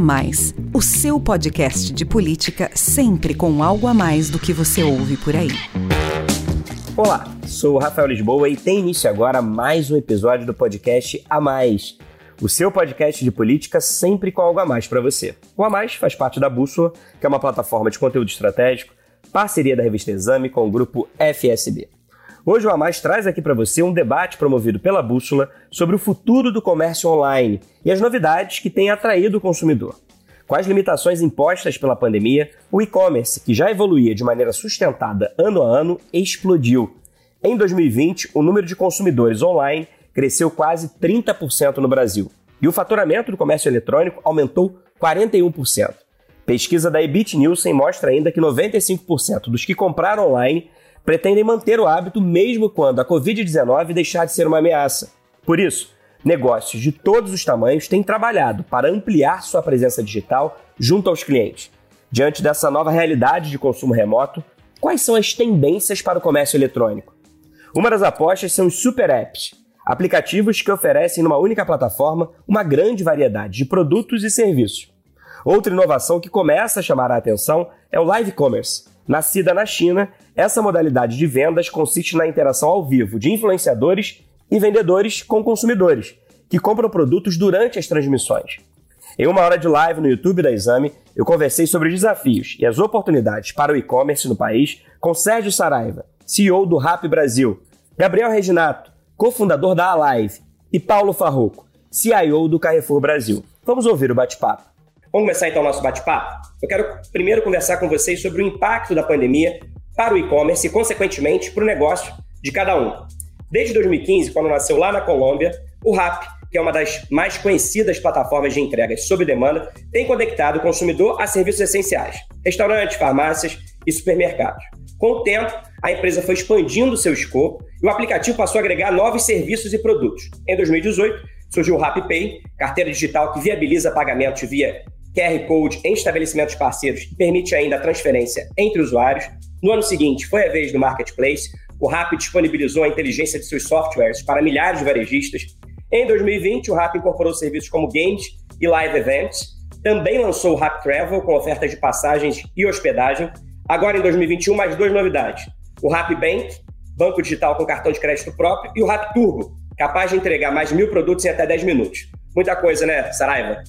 Mais, o seu podcast de política sempre com algo a mais do que você ouve por aí. Olá, sou o Rafael Lisboa e tem início agora mais um episódio do podcast A Mais, o seu podcast de política sempre com algo a mais para você. O A Mais faz parte da Bússola, que é uma plataforma de conteúdo estratégico, parceria da revista Exame com o grupo FSB. Hoje o A Mais traz aqui para você um debate promovido pela Bússola sobre o futuro do comércio online e as novidades que têm atraído o consumidor. Com as limitações impostas pela pandemia, o e-commerce, que já evoluía de maneira sustentada ano a ano, explodiu. Em 2020, o número de consumidores online cresceu quase 30% no Brasil e o faturamento do comércio eletrônico aumentou 41%. Pesquisa da Ebit Nielsen mostra ainda que 95% dos que compraram online pretendem manter o hábito mesmo quando a Covid-19 deixar de ser uma ameaça. Por isso, negócios de todos os tamanhos têm trabalhado para ampliar sua presença digital junto aos clientes. Diante dessa nova realidade de consumo remoto, quais são as tendências para o comércio eletrônico? Uma das apostas são os super apps, aplicativos que oferecem numa única plataforma uma grande variedade de produtos e serviços. Outra inovação que começa a chamar a atenção é o live commerce, Nascida na China, essa modalidade de vendas consiste na interação ao vivo de influenciadores e vendedores com consumidores, que compram produtos durante as transmissões. Em uma hora de live no YouTube da Exame, eu conversei sobre os desafios e as oportunidades para o e-commerce no país com Sérgio Saraiva, CEO do Rap Brasil, Gabriel Reginato, cofundador da Alive, e Paulo Farroco, CIO do Carrefour Brasil. Vamos ouvir o bate-papo. Vamos começar então o nosso bate-papo? Eu quero primeiro conversar com vocês sobre o impacto da pandemia para o e-commerce e, consequentemente, para o negócio de cada um. Desde 2015, quando nasceu lá na Colômbia, o Rap, que é uma das mais conhecidas plataformas de entregas sob demanda, tem conectado o consumidor a serviços essenciais, restaurantes, farmácias e supermercados. Com o tempo, a empresa foi expandindo seu escopo e o aplicativo passou a agregar novos serviços e produtos. Em 2018, surgiu o RapPay, carteira digital que viabiliza pagamentos via QR Code em estabelecimentos parceiros e permite ainda a transferência entre usuários. No ano seguinte, foi a vez do Marketplace. O Rap disponibilizou a inteligência de seus softwares para milhares de varejistas. Em 2020, o Rap incorporou serviços como games e live events. Também lançou o Rap Travel, com ofertas de passagens e hospedagem. Agora, em 2021, mais duas novidades. O Rap Bank, banco digital com cartão de crédito próprio, e o Rap Turbo, capaz de entregar mais mil produtos em até 10 minutos. Muita coisa, né, Saraiva?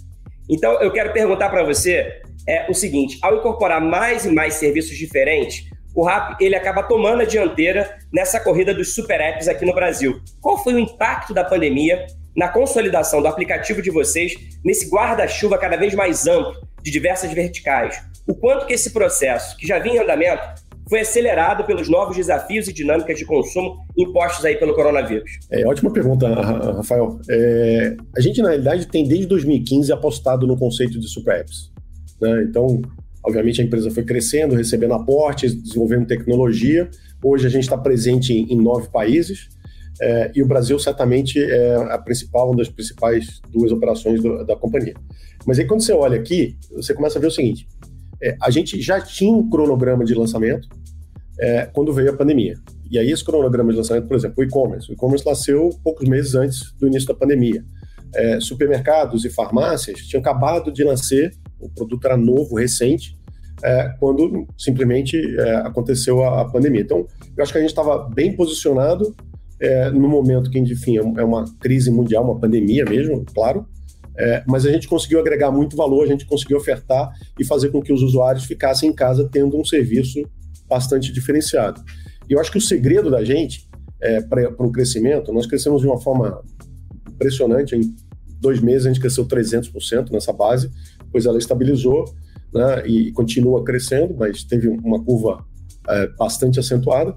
Então, eu quero perguntar para você é o seguinte: ao incorporar mais e mais serviços diferentes, o Rap ele acaba tomando a dianteira nessa corrida dos super apps aqui no Brasil. Qual foi o impacto da pandemia na consolidação do aplicativo de vocês nesse guarda-chuva cada vez mais amplo de diversas verticais? O quanto que esse processo, que já vinha em andamento, foi acelerado pelos novos desafios e dinâmicas de consumo impostos aí pelo coronavírus? É, ótima pergunta, Rafael. É, a gente, na realidade, tem desde 2015 apostado no conceito de super apps. Né? Então, obviamente, a empresa foi crescendo, recebendo aportes, desenvolvendo tecnologia. Hoje a gente está presente em, nove países. É, e o Brasil certamente é a principal, uma das principais duas operações do, da companhia. Mas aí quando você olha aqui, você começa a ver o seguinte: é, a gente já tinha um cronograma de lançamento, é, quando veio a pandemia. E aí esse cronograma de lançamento, por exemplo, o e-commerce. O e-commerce nasceu poucos meses antes do início da pandemia. É, supermercados e farmácias tinham acabado de nascer, o produto era novo, recente, é, quando simplesmente é, aconteceu a, a, pandemia. Então, eu acho que a gente estava bem posicionado é, no momento que, enfim, é uma crise mundial, uma pandemia mesmo, claro, é, mas a gente conseguiu agregar muito valor, a gente conseguiu ofertar e fazer com que os usuários ficassem em casa tendo um serviço bastante diferenciado. E eu acho que o segredo da gente é, para o crescimento, nós crescemos de uma forma impressionante. Em dois meses a gente cresceu 300% nessa base, pois ela estabilizou né, e continua crescendo, mas teve uma curva é, bastante acentuada.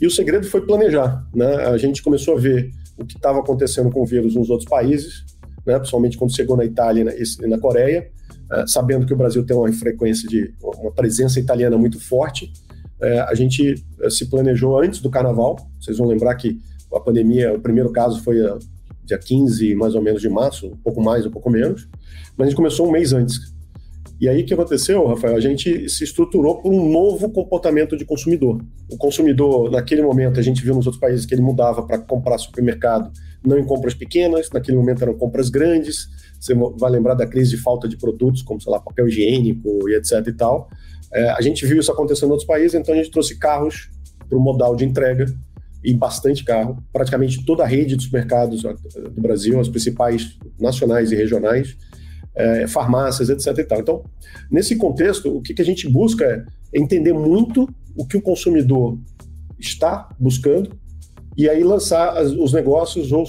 E o segredo foi planejar. Né? A gente começou a ver o que estava acontecendo com o vírus nos outros países, né, principalmente quando chegou na Itália e na, Coreia, é, sabendo que o Brasil tem uma frequência de uma presença italiana muito forte, é, a gente é, se planejou antes do carnaval. Vocês vão lembrar que a pandemia, o primeiro caso foi a, dia 15, mais ou menos, de março, um pouco mais, um pouco menos, mas a gente começou um mês antes. E aí o que aconteceu, Rafael? A gente se estruturou por um novo comportamento de consumidor. O consumidor, naquele momento, a gente viu nos outros países que ele mudava para comprar supermercado, não em compras pequenas, naquele momento eram compras grandes, você vai lembrar da crise de falta de produtos, como, sei lá, papel higiênico e etc e tal. É, a gente viu isso acontecendo em outros países, então a gente trouxe carros para o modal de entrega e bastante carro. Praticamente toda a rede de supermercados do Brasil, as principais nacionais e regionais, é, farmácias, etc. E tal. Então, nesse contexto, o que, que a gente busca é entender muito o que o consumidor está buscando e aí lançar os negócios ou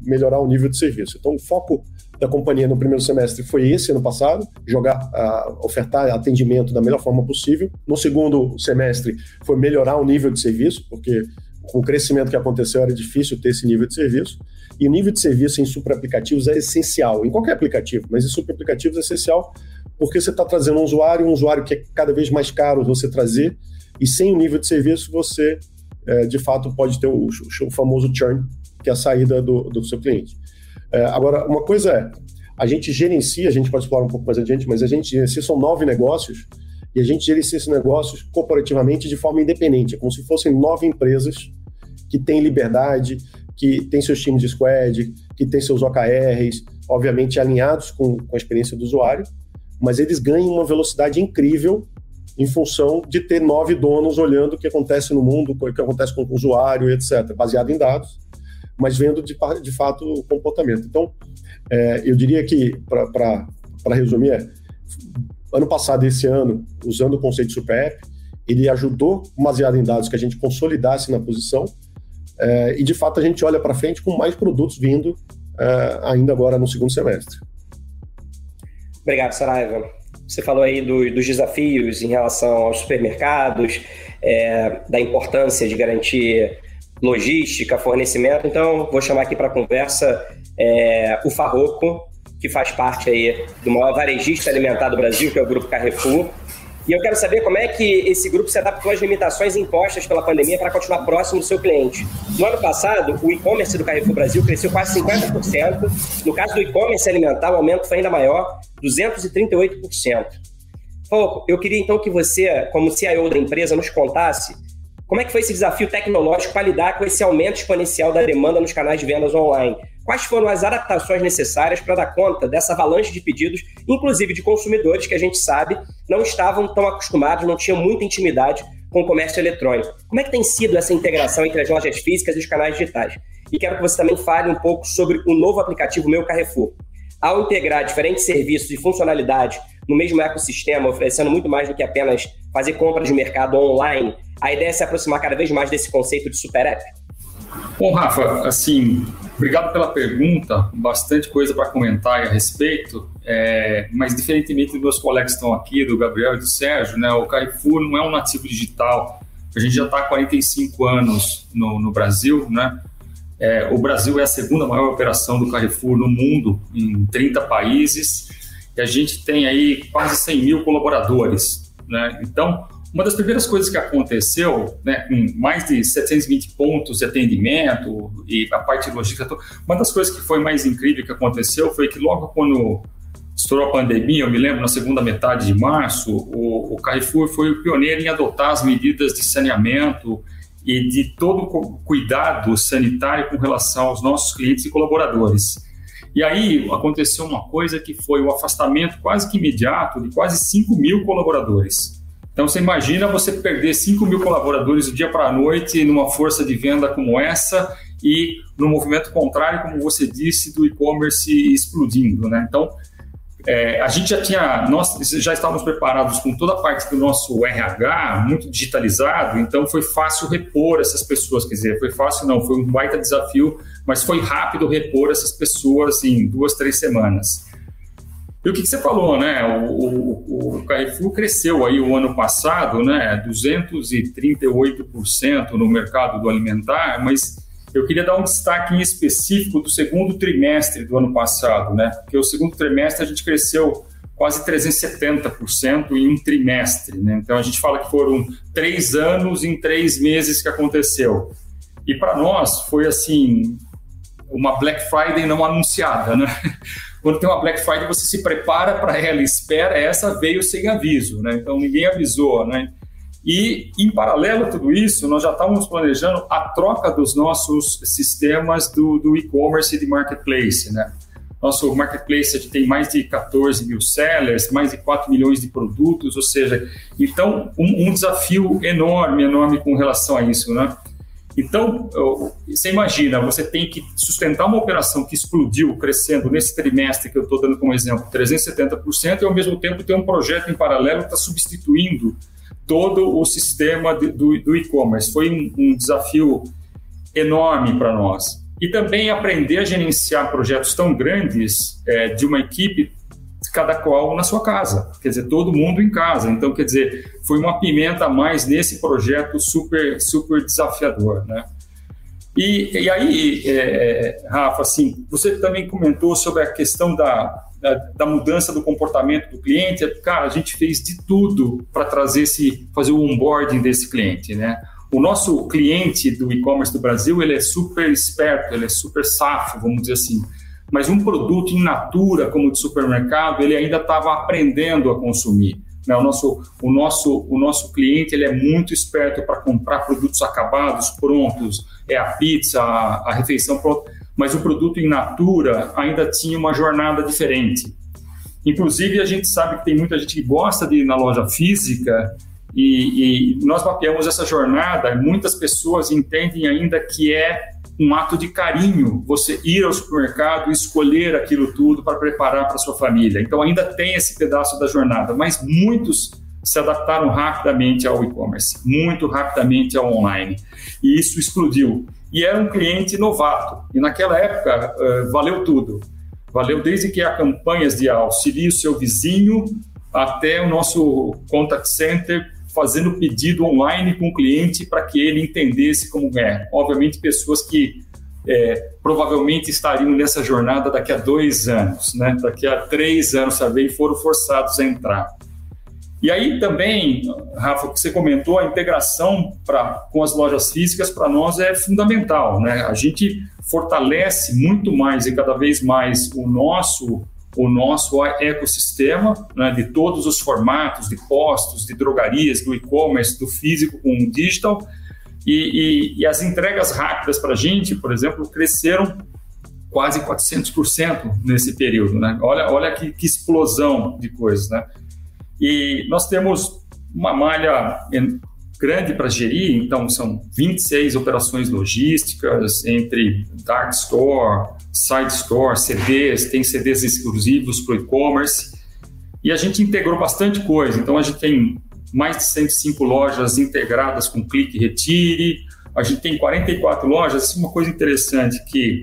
melhorar o nível de serviço. Então, o foco da companhia no primeiro semestre foi esse ano passado, jogar, uh, ofertar atendimento da melhor forma possível. No segundo semestre foi melhorar o nível de serviço, porque com o crescimento que aconteceu era difícil ter esse nível de serviço. E o nível de serviço em super aplicativos é essencial, em qualquer aplicativo, mas em super aplicativos é essencial porque você está trazendo um usuário, um usuário que é cada vez mais caro você trazer, e sem o nível de serviço você, é, de fato, pode ter o, o, famoso churn, que é a saída do, do seu cliente. É, agora, uma coisa é, a gente gerencia, a gente pode explorar um pouco mais adiante, mas a gente gerencia, são nove negócios, e a gente gerencia esses negócios corporativamente de forma independente, é como se fossem nove empresas que têm liberdade, que têm seus times de squad, que têm seus OKRs, obviamente alinhados com, com a experiência do usuário, mas eles ganham uma velocidade incrível em função de ter nove donos olhando o que acontece no mundo, o que acontece com o usuário, etc., baseado em dados mas vendo de, de fato o comportamento. Então, é, eu diria que, para resumir, é, ano passado e esse ano, usando o conceito de Super App, ele ajudou, baseado em dados, que a gente consolidasse na posição, é, e de fato a gente olha para frente com mais produtos vindo é, ainda agora no segundo semestre. Obrigado, Saraiva. Você falou aí do, dos desafios em relação aos supermercados, é, da importância de garantir logística, fornecimento. Então, vou chamar aqui para conversa é, o Farroco, que faz parte aí do maior varejista alimentar do Brasil, que é o Grupo Carrefour. E eu quero saber como é que esse grupo se adaptou às limitações impostas pela pandemia para continuar próximo do seu cliente. No ano passado, o e-commerce do Carrefour Brasil cresceu quase 50%. No caso do e-commerce alimentar, o aumento foi ainda maior, 238%. Farroco, eu queria então que você, como CIO da empresa, nos contasse como é que foi esse desafio tecnológico para lidar com esse aumento exponencial da demanda nos canais de vendas online? Quais foram as adaptações necessárias para dar conta dessa avalanche de pedidos, inclusive de consumidores que a gente sabe não estavam tão acostumados, não tinham muita intimidade com o comércio eletrônico? Como é que tem sido essa integração entre as lojas físicas e os canais digitais? E quero que você também fale um pouco sobre o novo aplicativo Meu Carrefour. Ao integrar diferentes serviços e funcionalidades no mesmo ecossistema, oferecendo muito mais do que apenas fazer compras de mercado online, a ideia é se aproximar cada vez mais desse conceito de super app? Bom, Rafa, assim, obrigado pela pergunta, bastante coisa para comentar a respeito, é, mas diferentemente dos meus colegas que estão aqui, do Gabriel e do Sérgio, né, o Carrefour não é um nativo digital, a gente já está há 45 anos no, no Brasil, né, é, o Brasil é a segunda maior operação do Carrefour no mundo, em 30 países, e a gente tem aí quase 100 mil colaboradores, né, então uma das primeiras coisas que aconteceu, né, com mais de 720 pontos de atendimento e a parte logística, uma das coisas que foi mais incrível que aconteceu foi que logo quando estourou a pandemia, eu me lembro, na segunda metade de março, o, o Carrefour foi o pioneiro em adotar as medidas de saneamento e de todo o cuidado sanitário com relação aos nossos clientes e colaboradores. E aí aconteceu uma coisa que foi o afastamento quase que imediato de quase 5 mil colaboradores. Então, você imagina você perder 5 mil colaboradores do dia para a noite numa força de venda como essa e no movimento contrário, como você disse, do e-commerce explodindo. Né? Então, é, a gente já tinha, nós já estávamos preparados com toda a parte do nosso RH muito digitalizado, então foi fácil repor essas pessoas. Quer dizer, foi fácil, não, foi um baita desafio, mas foi rápido repor essas pessoas em duas, três semanas. E o que, que você falou, né? O, o, o, Carrefour cresceu aí o ano passado, né? 238% no mercado do alimentar, mas eu queria dar um destaque em específico do segundo trimestre do ano passado, né? Porque o segundo trimestre a gente cresceu quase 370% em um trimestre, né? Então a gente fala que foram três anos em três meses que aconteceu. E para nós foi assim uma Black Friday não anunciada, né? Quando tem uma Black Friday, você se prepara para ela, espera, essa veio sem aviso, né? Então ninguém avisou, né? E, em paralelo a tudo isso, nós já estávamos planejando a troca dos nossos sistemas do, do e-commerce e de marketplace, né? nosso marketplace tem mais de 14 mil sellers, mais de 4 milhões de produtos, ou seja, então um, um desafio enorme, enorme com relação a isso, né? Então, você imagina, você tem que sustentar uma operação que explodiu, crescendo nesse trimestre que eu estou dando como exemplo, 370%, e ao mesmo tempo ter um projeto em paralelo que está substituindo todo o sistema do, do e-commerce. Foi um, um desafio enorme para nós. E também aprender a gerenciar projetos tão grandes é, de uma equipe cada qual na sua casa, quer dizer, todo mundo em casa. Então, quer dizer, foi uma pimenta a mais nesse projeto super, super desafiador, né? E, e aí, é, é, Rafa, assim, você também comentou sobre a questão da, da, da, mudança do comportamento do cliente. Cara, a gente fez de tudo para trazer esse, fazer o onboarding desse cliente, né? O nosso cliente do e-commerce do Brasil, ele é super esperto, ele é super safo, vamos dizer assim mas um produto in natura, como de supermercado, ele ainda estava aprendendo a consumir. Né? O, nosso, o, nosso, o nosso cliente ele é muito esperto para comprar produtos acabados, prontos, é a pizza, a, a refeição pronta, mas o produto in natura ainda tinha uma jornada diferente. Inclusive, a gente sabe que tem muita gente que gosta de ir na loja física e, e nós mapeamos essa jornada. Muitas pessoas entendem ainda que é um ato de carinho você ir ao supermercado e escolher aquilo tudo para preparar para sua família. Então ainda tem esse pedaço da jornada, mas muitos se adaptaram rapidamente ao e-commerce, muito rapidamente ao online. E isso explodiu. E era um cliente novato. E naquela época uh, valeu tudo. Valeu desde que há campanhas de auxilie o seu vizinho até o nosso contact center fazendo pedido online com o cliente para que ele entendesse como é. Obviamente, pessoas que é, provavelmente estariam nessa jornada daqui a dois anos, né? daqui a três anos? E foram forçados a entrar. E aí também, Rafa, que você comentou, a integração pra, com as lojas físicas para nós é fundamental. Né? A gente fortalece muito mais e cada vez mais o nosso o nosso ecossistema né, de todos os formatos, de postos, de drogarias, do e-commerce, do físico com o digital. E, e, e as entregas rápidas para a gente, por exemplo, cresceram quase 400% nesse período. Né? Olha, olha que, que explosão de coisas. Né? E nós temos uma malha grande para gerir, então são 26 operações logísticas entre dark store, side store, CDs, tem CDs exclusivos para o e-commerce. E a gente integrou bastante coisa. Então a gente tem mais de 105 lojas integradas com clique e retire. A gente tem 44 lojas. É uma coisa interessante que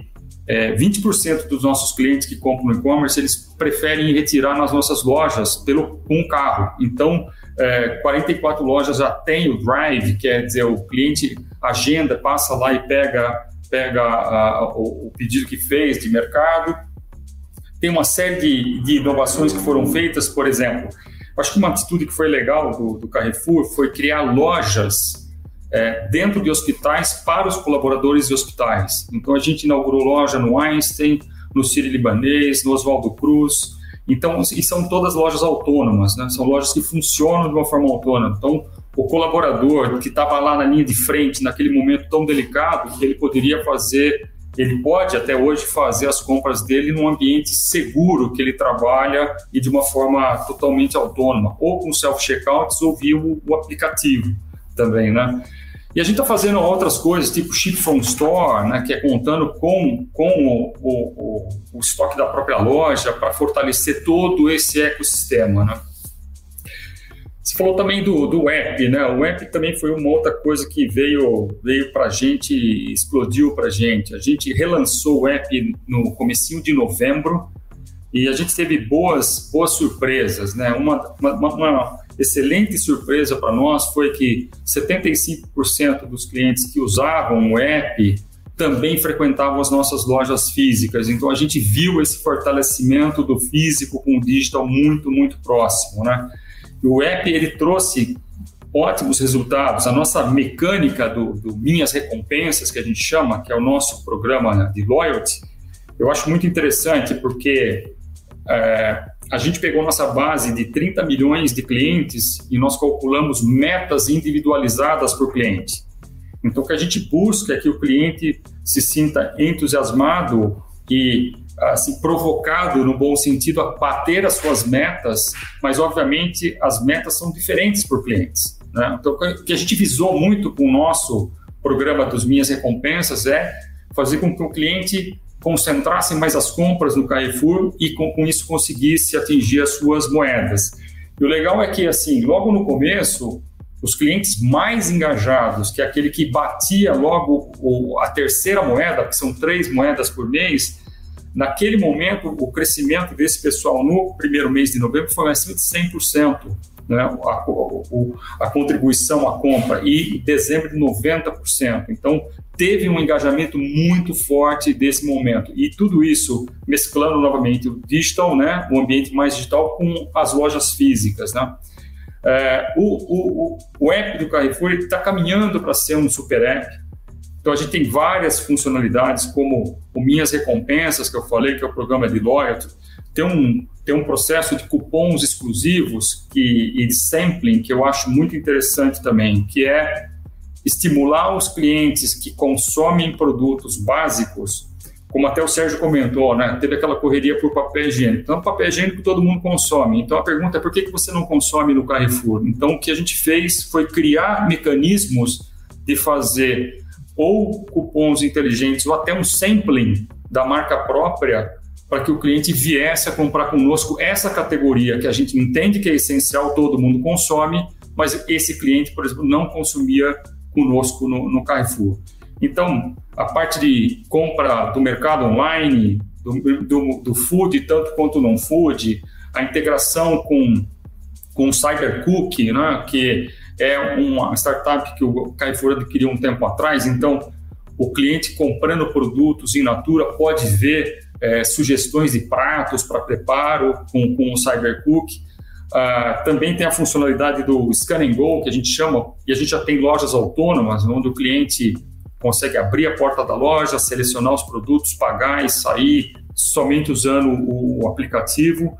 é, 20% dos nossos clientes que compram no e-commerce, eles preferem retirar nas nossas lojas pelo, com um carro. Então, é, 44 lojas já tem o Drive, quer dizer, o cliente agenda, passa lá e pega, pega a, o, o, pedido que fez de mercado. Tem uma série de, de, inovações que foram feitas, por exemplo, acho que uma atitude que foi legal do, do Carrefour foi criar lojas é, dentro de hospitais para os colaboradores de hospitais. Então a gente inaugurou loja no Einstein, no Ciro Libanês, no Oswaldo Cruz, então, e são todas lojas autônomas, né? São lojas que funcionam de uma forma autônoma. Então, o colaborador que estava lá na linha de frente, naquele momento tão delicado, ele poderia fazer, ele pode até hoje fazer as compras dele num ambiente seguro que ele trabalha e de uma forma totalmente autônoma, ou com self-checkouts ou via o, o aplicativo também, né? E a gente está fazendo outras coisas, tipo Ship from Store, né, que é contando com, com o, o, o estoque da própria loja para fortalecer todo esse ecossistema. Né? Você falou também do, do app, né? O app também foi uma outra coisa que veio, veio para a gente, explodiu para a gente. A gente relançou o app no comecinho de novembro e a gente teve boas, boas surpresas, né? Uma, uma, uma excelente surpresa para nós foi que 75% dos clientes que usavam o app também frequentavam as nossas lojas físicas. Então a gente viu esse fortalecimento do físico com o digital muito, muito próximo, né? O app ele trouxe ótimos resultados. A nossa mecânica do, do Minhas Recompensas, que a gente chama, que é o nosso programa de loyalty, eu acho muito interessante porque é, a gente pegou nossa base de 30 milhões de clientes e nós calculamos metas individualizadas por cliente. Então, o que a gente busca é que o cliente se sinta entusiasmado e assim, provocado no bom sentido a bater as suas metas, mas obviamente as metas são diferentes por clientes. Né? Então, o que a gente visou muito com o nosso programa dos Minhas Recompensas é fazer com que o cliente concentrasse mais as compras no Carrefour e com, com isso conseguisse atingir as suas moedas. E o legal é que, assim, logo no começo, os clientes mais engajados, que é aquele que batia logo a terceira moeda, que são três moedas por mês, naquele momento o crescimento desse pessoal no primeiro mês de novembro foi acima de 100%. Né, a, a, a contribuição à compra e em dezembro de 90%. Então, teve um engajamento muito forte desse momento. E tudo isso mesclando novamente o digital, né, o ambiente mais digital, com as lojas físicas. Né. É, o, o, o app do Carrefour está caminhando para ser um super app. Então, a gente tem várias funcionalidades, como o Minhas Recompensas, que eu falei, que é o programa de loyalty. Tem um, tem um processo de cupons exclusivos que, e de sampling que eu acho muito interessante também, que é estimular os clientes que consomem produtos básicos como até o Sérgio comentou, né? Teve aquela correria por papel higiênico. Então, papel higiênico todo mundo consome. Então, a pergunta é por que, que você não consome no Carrefour? Então, o que a gente fez foi criar mecanismos de fazer ou cupons inteligentes ou até um sampling da marca própria para que o cliente viesse a comprar conosco essa categoria que a gente entende que é essencial, todo mundo consome, mas esse cliente, por exemplo, não consumia conosco no, no Carrefour. Então, a parte de compra do mercado online, do, do, do food, tanto quanto não food, a integração com, com o Cybercook, né, que é uma startup que o Carrefour adquiriu um tempo atrás. Então, o cliente comprando produtos in natura pode ver é, sugestões de pratos para preparo com, com o Cybercook. Uh, também tem a funcionalidade do Scan and Go, que a gente chama, e a gente já tem lojas autônomas, onde o cliente consegue abrir a porta da loja, selecionar os produtos, pagar e sair somente usando o, o aplicativo.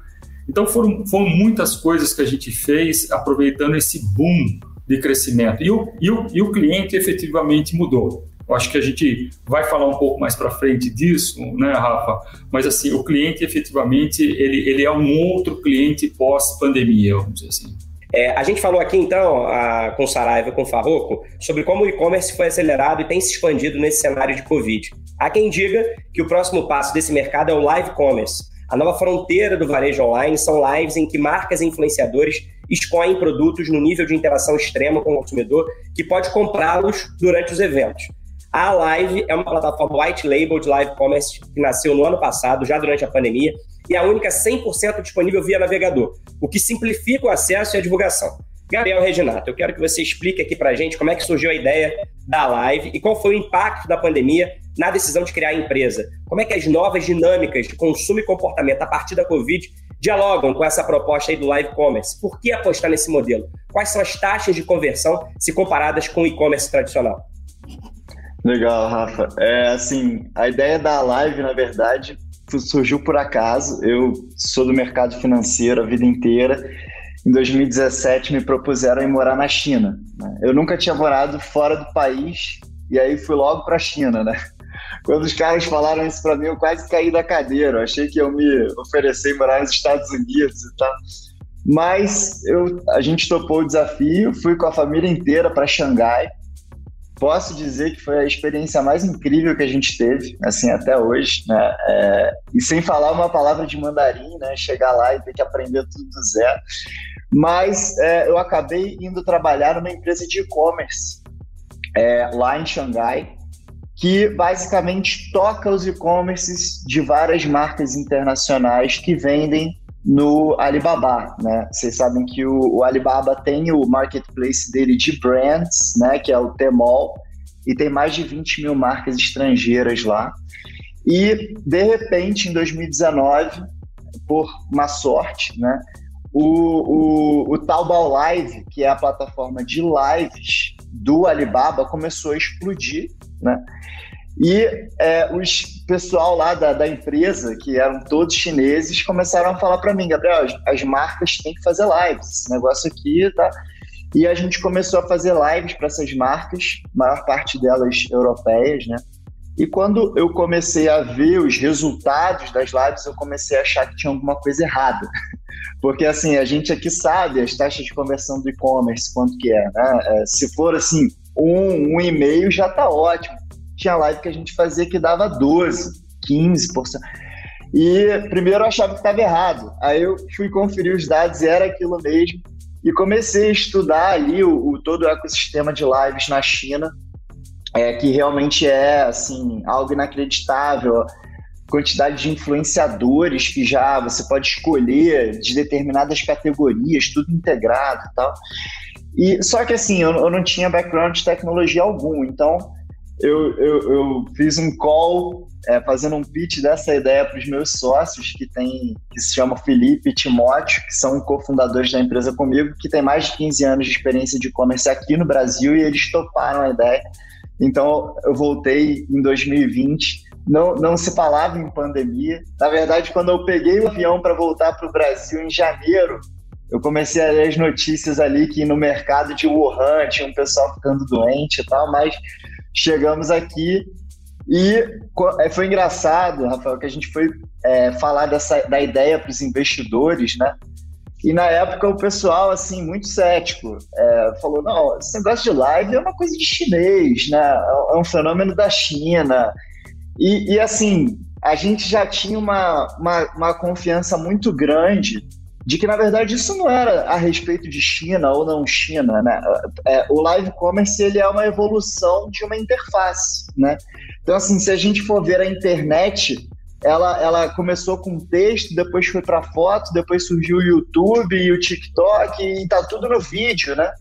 Então foram, foram muitas coisas que a gente fez aproveitando esse boom de crescimento. E o, e o, e o cliente efetivamente mudou. Eu acho que a gente vai falar um pouco mais para frente disso, né, Rafa? Mas assim, o cliente efetivamente ele, ele é um outro cliente pós-pandemia, vamos dizer assim. É, a gente falou aqui, então, a, com Saraiva e com Farroco, sobre como o e-commerce foi acelerado e tem se expandido nesse cenário de Covid. Há quem diga que o próximo passo desse mercado é o live commerce. A nova fronteira do varejo online são lives em que marcas e influenciadores escolhem produtos no nível de interação extrema com o consumidor que pode comprá-los durante os eventos. A Live é uma plataforma white label de live commerce que nasceu no ano passado, já durante a pandemia, e é a única 100% disponível via navegador, o que simplifica o acesso e a divulgação. Gabriel Reginato, eu quero que você explique aqui para gente como é que surgiu a ideia da live e qual foi o impacto da pandemia na decisão de criar a empresa. Como é que as novas dinâmicas de consumo e comportamento a partir da Covid dialogam com essa proposta aí do live commerce? Por que apostar nesse modelo? Quais são as taxas de conversão se comparadas com o e-commerce tradicional? Legal, Rafa. É assim, a ideia da live, na verdade, surgiu por acaso. Eu sou do mercado financeiro a vida inteira. Em 2017 me propuseram ir morar na China. Né? Eu nunca tinha morado fora do país e aí fui logo para a China, né? Quando os caras falaram isso para mim, eu quase caí da cadeira. Eu achei que eu me oferecer morar nos Estados Unidos e tal. Mas eu, a gente topou o desafio, fui com a família inteira para Xangai posso dizer que foi a experiência mais incrível que a gente teve, assim, até hoje, né? É, e sem falar uma palavra de mandarim, né? Chegar lá e ter que aprender tudo do zero. Mas é, eu acabei indo trabalhar numa empresa de e-commerce é, lá em Xangai, que basicamente toca os e-commerces de várias marcas internacionais que vendem no Alibaba, né? Vocês sabem que o, o, Alibaba tem o marketplace dele de brands, né? Que é o Tmall, e tem mais de 20 mil marcas estrangeiras lá. E, de repente, em 2019, por uma sorte, né? O, o, o Taobao Live, que é a plataforma de lives do Alibaba, começou a explodir, né? E é, os pessoal lá da, da empresa, que eram todos chineses, começaram a falar para mim, Gabriel, as, as, marcas têm que fazer lives, esse negócio aqui, tá? E a gente começou a fazer lives para essas marcas, maior parte delas europeias, né? E quando eu comecei a ver os resultados das lives, eu comecei a achar que tinha alguma coisa errada. Porque, assim, a gente aqui sabe as taxas de conversão do e-commerce, quanto que é, né? É, se for, assim, um, um e meio já tá ótimo. Tinha live que a gente fazia que dava 12, 15%. E primeiro eu achava que estava errado. Aí eu fui conferir os dados e era aquilo mesmo. E comecei a estudar ali o, o todo o ecossistema de lives na China é, que realmente é assim algo inacreditável. Quantidade de influenciadores que já você pode escolher de determinadas categorias, tudo integrado e tal. E, só que assim, eu, eu não tinha background de tecnologia algum, então eu, eu, eu fiz um call é, fazendo um pitch dessa ideia para os meus sócios, que tem que se chama Felipe e Timóteo, que são cofundadores da empresa comigo, que tem mais de 15 anos de experiência de e-commerce aqui no Brasil, e eles toparam a ideia. Então, eu voltei em 2020. Não, não se falava em pandemia. Na verdade, quando eu peguei o avião para voltar para o Brasil em janeiro, eu comecei a ler as notícias ali que no mercado de Wuhan tinha um pessoal ficando doente e tal, mas chegamos aqui e é, foi engraçado, Rafael, que a gente foi é, falar dessa, da ideia para os investidores, né? E na época o pessoal, assim, muito cético, é, falou: não, esse negócio de live é uma coisa de chinês, né? É um fenômeno da China. E, e assim, a gente já tinha uma, uma, uma, confiança muito grande de que, na verdade, isso não era a respeito de China ou não China, né? É, o live commerce, ele é uma evolução de uma interface, né? Então, assim, se a gente for ver a internet ela, ela começou com texto, depois foi para foto, depois surgiu o YouTube e o TikTok e tá tudo no vídeo, né?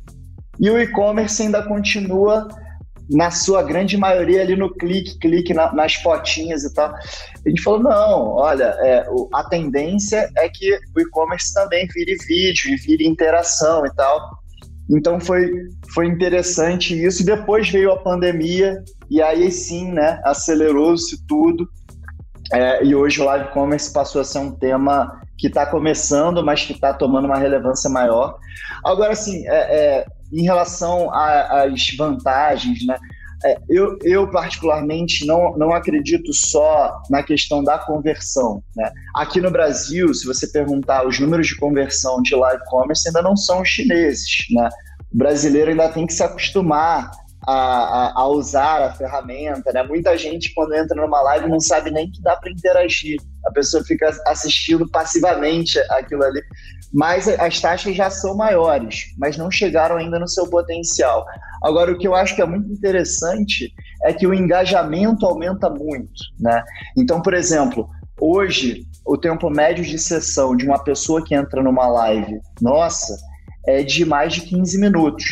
E o e-commerce ainda continua na sua grande maioria ali no clique, clique na, nas fotinhas e tal. A gente falou, não, olha, é, a tendência é que o e-commerce também vire vídeo e vire interação e tal. Então foi, foi interessante isso. Depois veio a pandemia e aí sim, né, acelerou-se tudo. É, e hoje o live commerce passou a ser um tema que está começando, mas que está tomando uma relevância maior. Agora, assim, é, é, em relação às vantagens, né? É, eu, eu, particularmente, não, não acredito só na questão da conversão. Né? Aqui no Brasil, se você perguntar, os números de conversão de live commerce ainda não são os chineses. Né? O brasileiro ainda tem que se acostumar a, a, usar a ferramenta, né? Muita gente, quando entra numa live, não sabe nem que dá para interagir. A pessoa fica assistindo passivamente aquilo ali. Mas as taxas já são maiores, mas não chegaram ainda no seu potencial. Agora, o que eu acho que é muito interessante é que o engajamento aumenta muito, né? Então, por exemplo, hoje, o tempo médio de sessão de uma pessoa que entra numa live, nossa, é de mais de 15 minutos.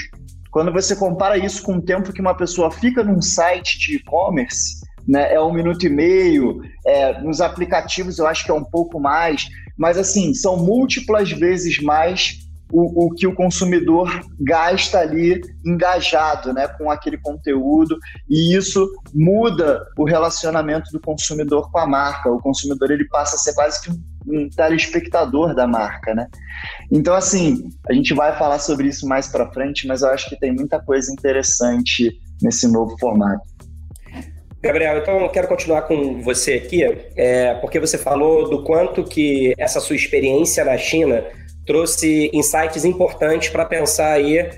Quando você compara isso com o tempo que uma pessoa fica num site de e-commerce, né, é um minuto e meio, é, nos aplicativos eu acho que é um pouco mais, mas assim, são múltiplas vezes mais o, o, que o consumidor gasta ali engajado né, com aquele conteúdo, e isso muda o relacionamento do consumidor com a marca. O consumidor ele passa a ser quase que um, um telespectador da marca. Né? Então, assim, a gente vai falar sobre isso mais para frente, mas eu acho que tem muita coisa interessante nesse novo formato. Gabriel, então eu quero continuar com você aqui, é, porque você falou do quanto que essa sua experiência na China trouxe insights importantes para pensar aí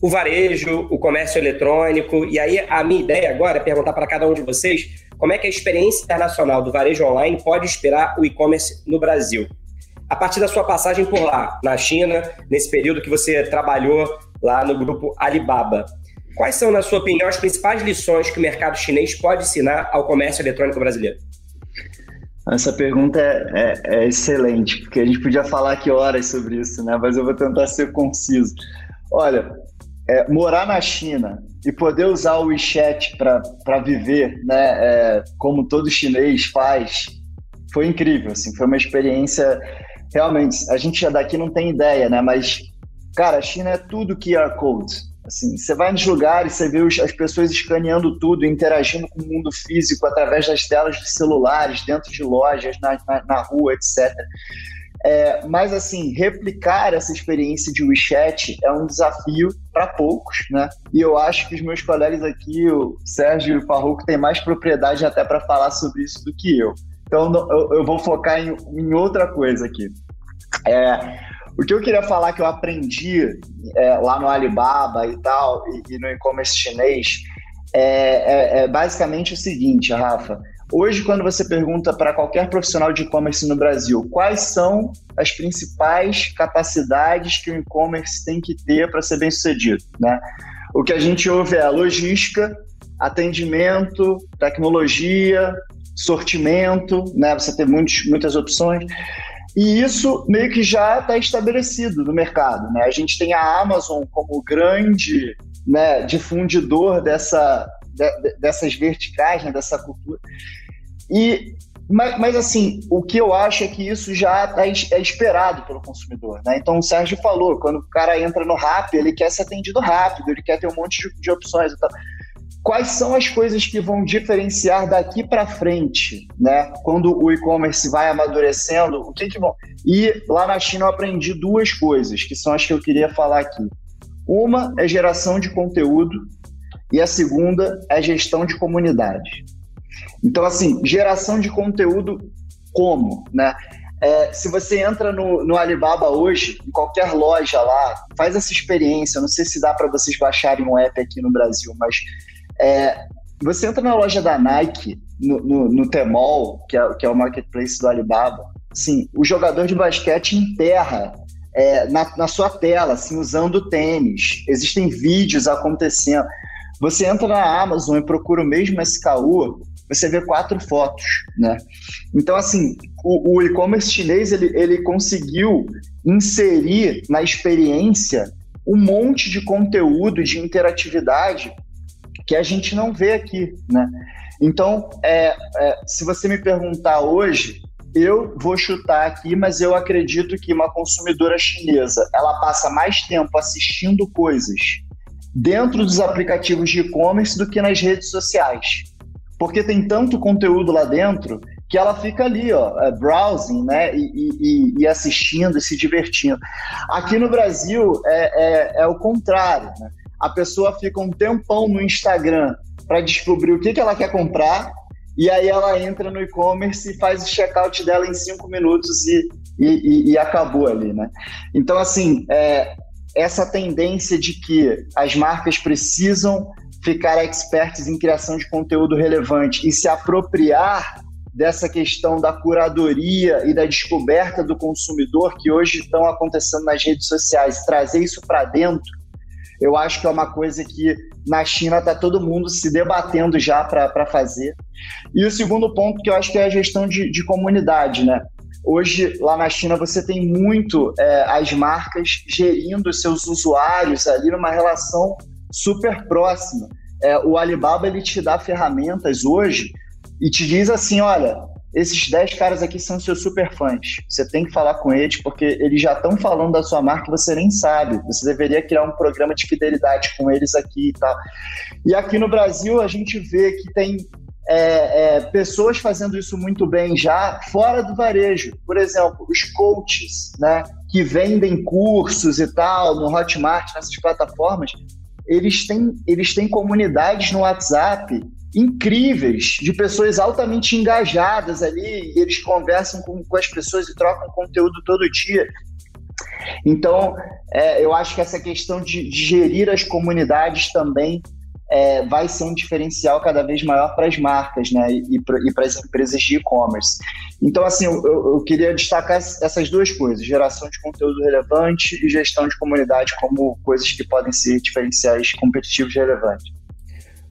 o varejo, o comércio eletrônico. E aí a minha ideia agora é perguntar para cada um de vocês como é que a experiência internacional do varejo online pode inspirar o e-commerce no Brasil. A partir da sua passagem por lá, na China, nesse período que você trabalhou lá no grupo Alibaba, quais são, na sua opinião, as principais lições que o mercado chinês pode ensinar ao comércio eletrônico brasileiro? Essa pergunta é, é, é, excelente, porque a gente podia falar aqui horas sobre isso, né? Mas eu vou tentar ser conciso. Olha, é, morar na China e poder usar o WeChat para viver, né? É, como todo chinês faz, foi incrível. Assim, foi uma experiência realmente. A gente daqui não tem ideia, né? Mas cara, a China é tudo QR Code. Assim, você vai nos lugares, você vê as pessoas escaneando tudo, interagindo com o mundo físico através das telas de celulares, dentro de lojas, na, na, na rua, etc. É, mas, assim, replicar essa experiência de WeChat é um desafio para poucos, né? E eu acho que os meus colegas aqui, o Sérgio e o Farruco, têm mais propriedade até para falar sobre isso do que eu. Então, eu, eu vou focar em, em, outra coisa aqui. É, o que eu queria falar que eu aprendi é, lá no Alibaba e tal, e, e no e-commerce chinês, é, é, é basicamente o seguinte, Rafa. Hoje, quando você pergunta para qualquer profissional de e-commerce no Brasil quais são as principais capacidades que o e-commerce tem que ter para ser bem sucedido, né? O que a gente ouve é logística, atendimento, tecnologia, sortimento, né? Você tem muitos, muitas opções. E isso meio que já está estabelecido no mercado. Né? A gente tem a Amazon como grande né, difundidor dessa, de, dessas verticais, né, dessa cultura. E, mas, mas, assim, o que eu acho é que isso já tá, é esperado pelo consumidor. Né? Então, o Sérgio falou, quando o cara entra no RAP, ele quer ser atendido rápido, ele quer ter um monte de, de opções e tal. Quais são as coisas que vão diferenciar daqui para frente, né? Quando o e-commerce vai amadurecendo, o que que vão? E lá na China eu aprendi duas coisas, que são as que eu queria falar aqui. Uma é geração de conteúdo e a segunda é gestão de comunidade. Então, assim, geração de conteúdo como, né? É, se você entra no, no, Alibaba hoje, em qualquer loja lá, faz essa experiência. Não sei se dá para vocês baixarem um app aqui no Brasil, mas é, você entra na loja da Nike, no, no, no Tmall, que é, que é o marketplace do Alibaba, assim, o jogador de basquete enterra é, na, na, sua tela, assim, usando tênis. Existem vídeos acontecendo. Você entra na Amazon e procura o mesmo SKU, você vê quatro fotos, né? Então, assim, o, o e-commerce chinês, ele, ele conseguiu inserir na experiência um monte de conteúdo, de interatividade que a gente não vê aqui, né? Então, é, é, se você me perguntar hoje, eu vou chutar aqui, mas eu acredito que uma consumidora chinesa, ela passa mais tempo assistindo coisas dentro dos aplicativos de e-commerce do que nas redes sociais. Porque tem tanto conteúdo lá dentro que ela fica ali, ó, é, browsing, né, e, e, e, assistindo e se divertindo. Aqui no Brasil é, é, é o contrário, né? A pessoa fica um tempão no Instagram para descobrir o que, que ela quer comprar e aí ela entra no e-commerce e faz o checkout dela em cinco minutos e, e, e acabou ali, né? Então, assim, é, essa tendência de que as marcas precisam ficar experts em criação de conteúdo relevante e se apropriar dessa questão da curadoria e da descoberta do consumidor que hoje estão acontecendo nas redes sociais, trazer isso para dentro, eu acho que é uma coisa que na China está todo mundo se debatendo já para fazer. E o segundo ponto que eu acho que é a gestão de, de comunidade, né? Hoje, lá na China, você tem muito é, as marcas gerindo seus usuários ali numa relação super próxima. É, o Alibaba ele te dá ferramentas hoje e te diz assim: olha, esses 10 caras aqui são seus super fãs. Você tem que falar com eles porque eles já estão falando da sua marca e você nem sabe. Você deveria criar um programa de fidelidade com eles aqui e tal. E aqui no Brasil a gente vê que tem é, é, pessoas fazendo isso muito bem já fora do varejo. Por exemplo, os coaches, né, que vendem cursos e tal no Hotmart, nessas plataformas, eles têm, eles têm comunidades no WhatsApp incríveis, de pessoas altamente engajadas ali, e eles conversam com, com as pessoas e trocam conteúdo todo dia. Então, é, eu acho que essa questão de, de gerir as comunidades também é, vai ser um diferencial cada vez maior para as marcas né, e, para as empresas de e-commerce. Então, assim, eu, eu, queria destacar essas duas coisas: geração de conteúdo relevante e gestão de comunidade como coisas que podem ser diferenciais competitivos relevantes.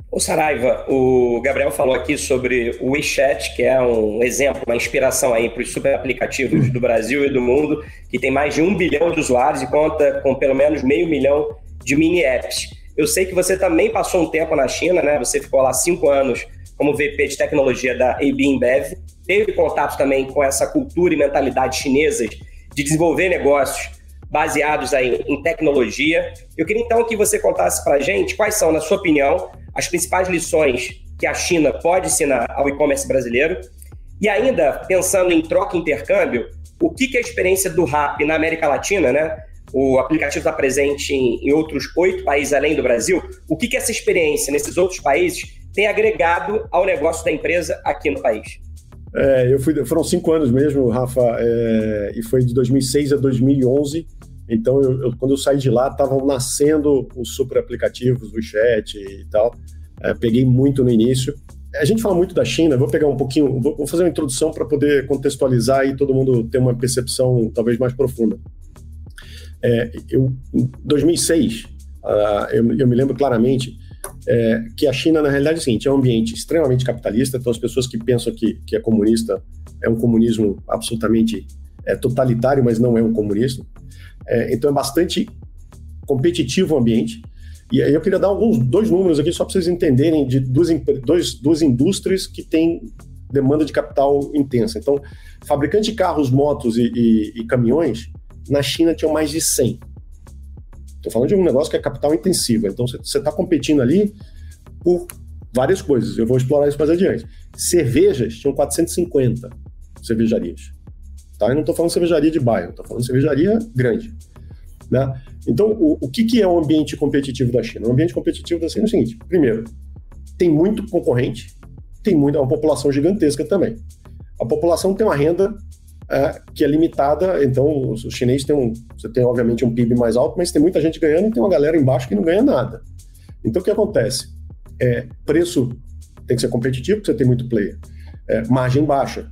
O Saraiva, o Gabriel falou aqui sobre o WeChat, que é um exemplo, uma inspiração aí para os super aplicativos do Brasil e do mundo, que tem mais de um bilhão de usuários e conta com pelo menos meio milhão de mini apps. Eu sei que você também passou um tempo na China, né? Você ficou lá cinco anos como VP de tecnologia da AB InBev, teve contato também com essa cultura e mentalidade chinesas de desenvolver negócios baseados aí em tecnologia. Eu queria então que você contasse para a gente quais são, na sua opinião, as principais lições que a China pode ensinar ao e-commerce brasileiro e ainda pensando em troca e intercâmbio, o que, que é a experiência do RAP na América Latina, né? O aplicativo está presente em, outros oito países além do Brasil. O que, que essa experiência nesses outros países tem agregado ao negócio da empresa aqui no país? É, eu fui, foram cinco anos mesmo, Rafa, é, e foi de 2006 a 2011. Então, eu, eu, quando eu saí de lá, estavam nascendo os super aplicativos, o chat e tal. É, peguei muito no início. A gente fala muito da China, vou pegar um pouquinho, vou fazer uma introdução para poder contextualizar e todo mundo ter uma percepção talvez mais profunda. É, eu, em 2006, uh, eu, eu, me lembro claramente é, que a China, na realidade, é o seguinte, é um ambiente extremamente capitalista, então as pessoas que pensam que, que é comunista é um comunismo absolutamente é, totalitário, mas não é um comunismo. É, então é bastante competitivo o ambiente. E aí eu queria dar alguns dois números aqui só para vocês entenderem de duas, dois, duas indústrias que têm demanda de capital intensa. Então, fabricante de carros, motos e, e, e caminhões, na China tinham mais de 100. Estou falando de um negócio que é capital intensivo. Então, você está competindo ali por várias coisas. Eu vou explorar isso mais adiante. Cervejas tinham 450 cervejarias. Tá? Eu não estou falando cervejaria de bairro, estou falando cervejaria grande. Né? Então, o, o que, que é o ambiente competitivo da China? O ambiente competitivo da China é o seguinte: primeiro, tem muito concorrente, tem muita, uma população gigantesca também. A população tem uma renda é, que é limitada, então os chineses têm um, você tem obviamente um PIB mais alto, mas tem muita gente ganhando e tem uma galera embaixo que não ganha nada. Então o que acontece? É, preço tem que ser competitivo, porque você tem muito player. É, margem baixa.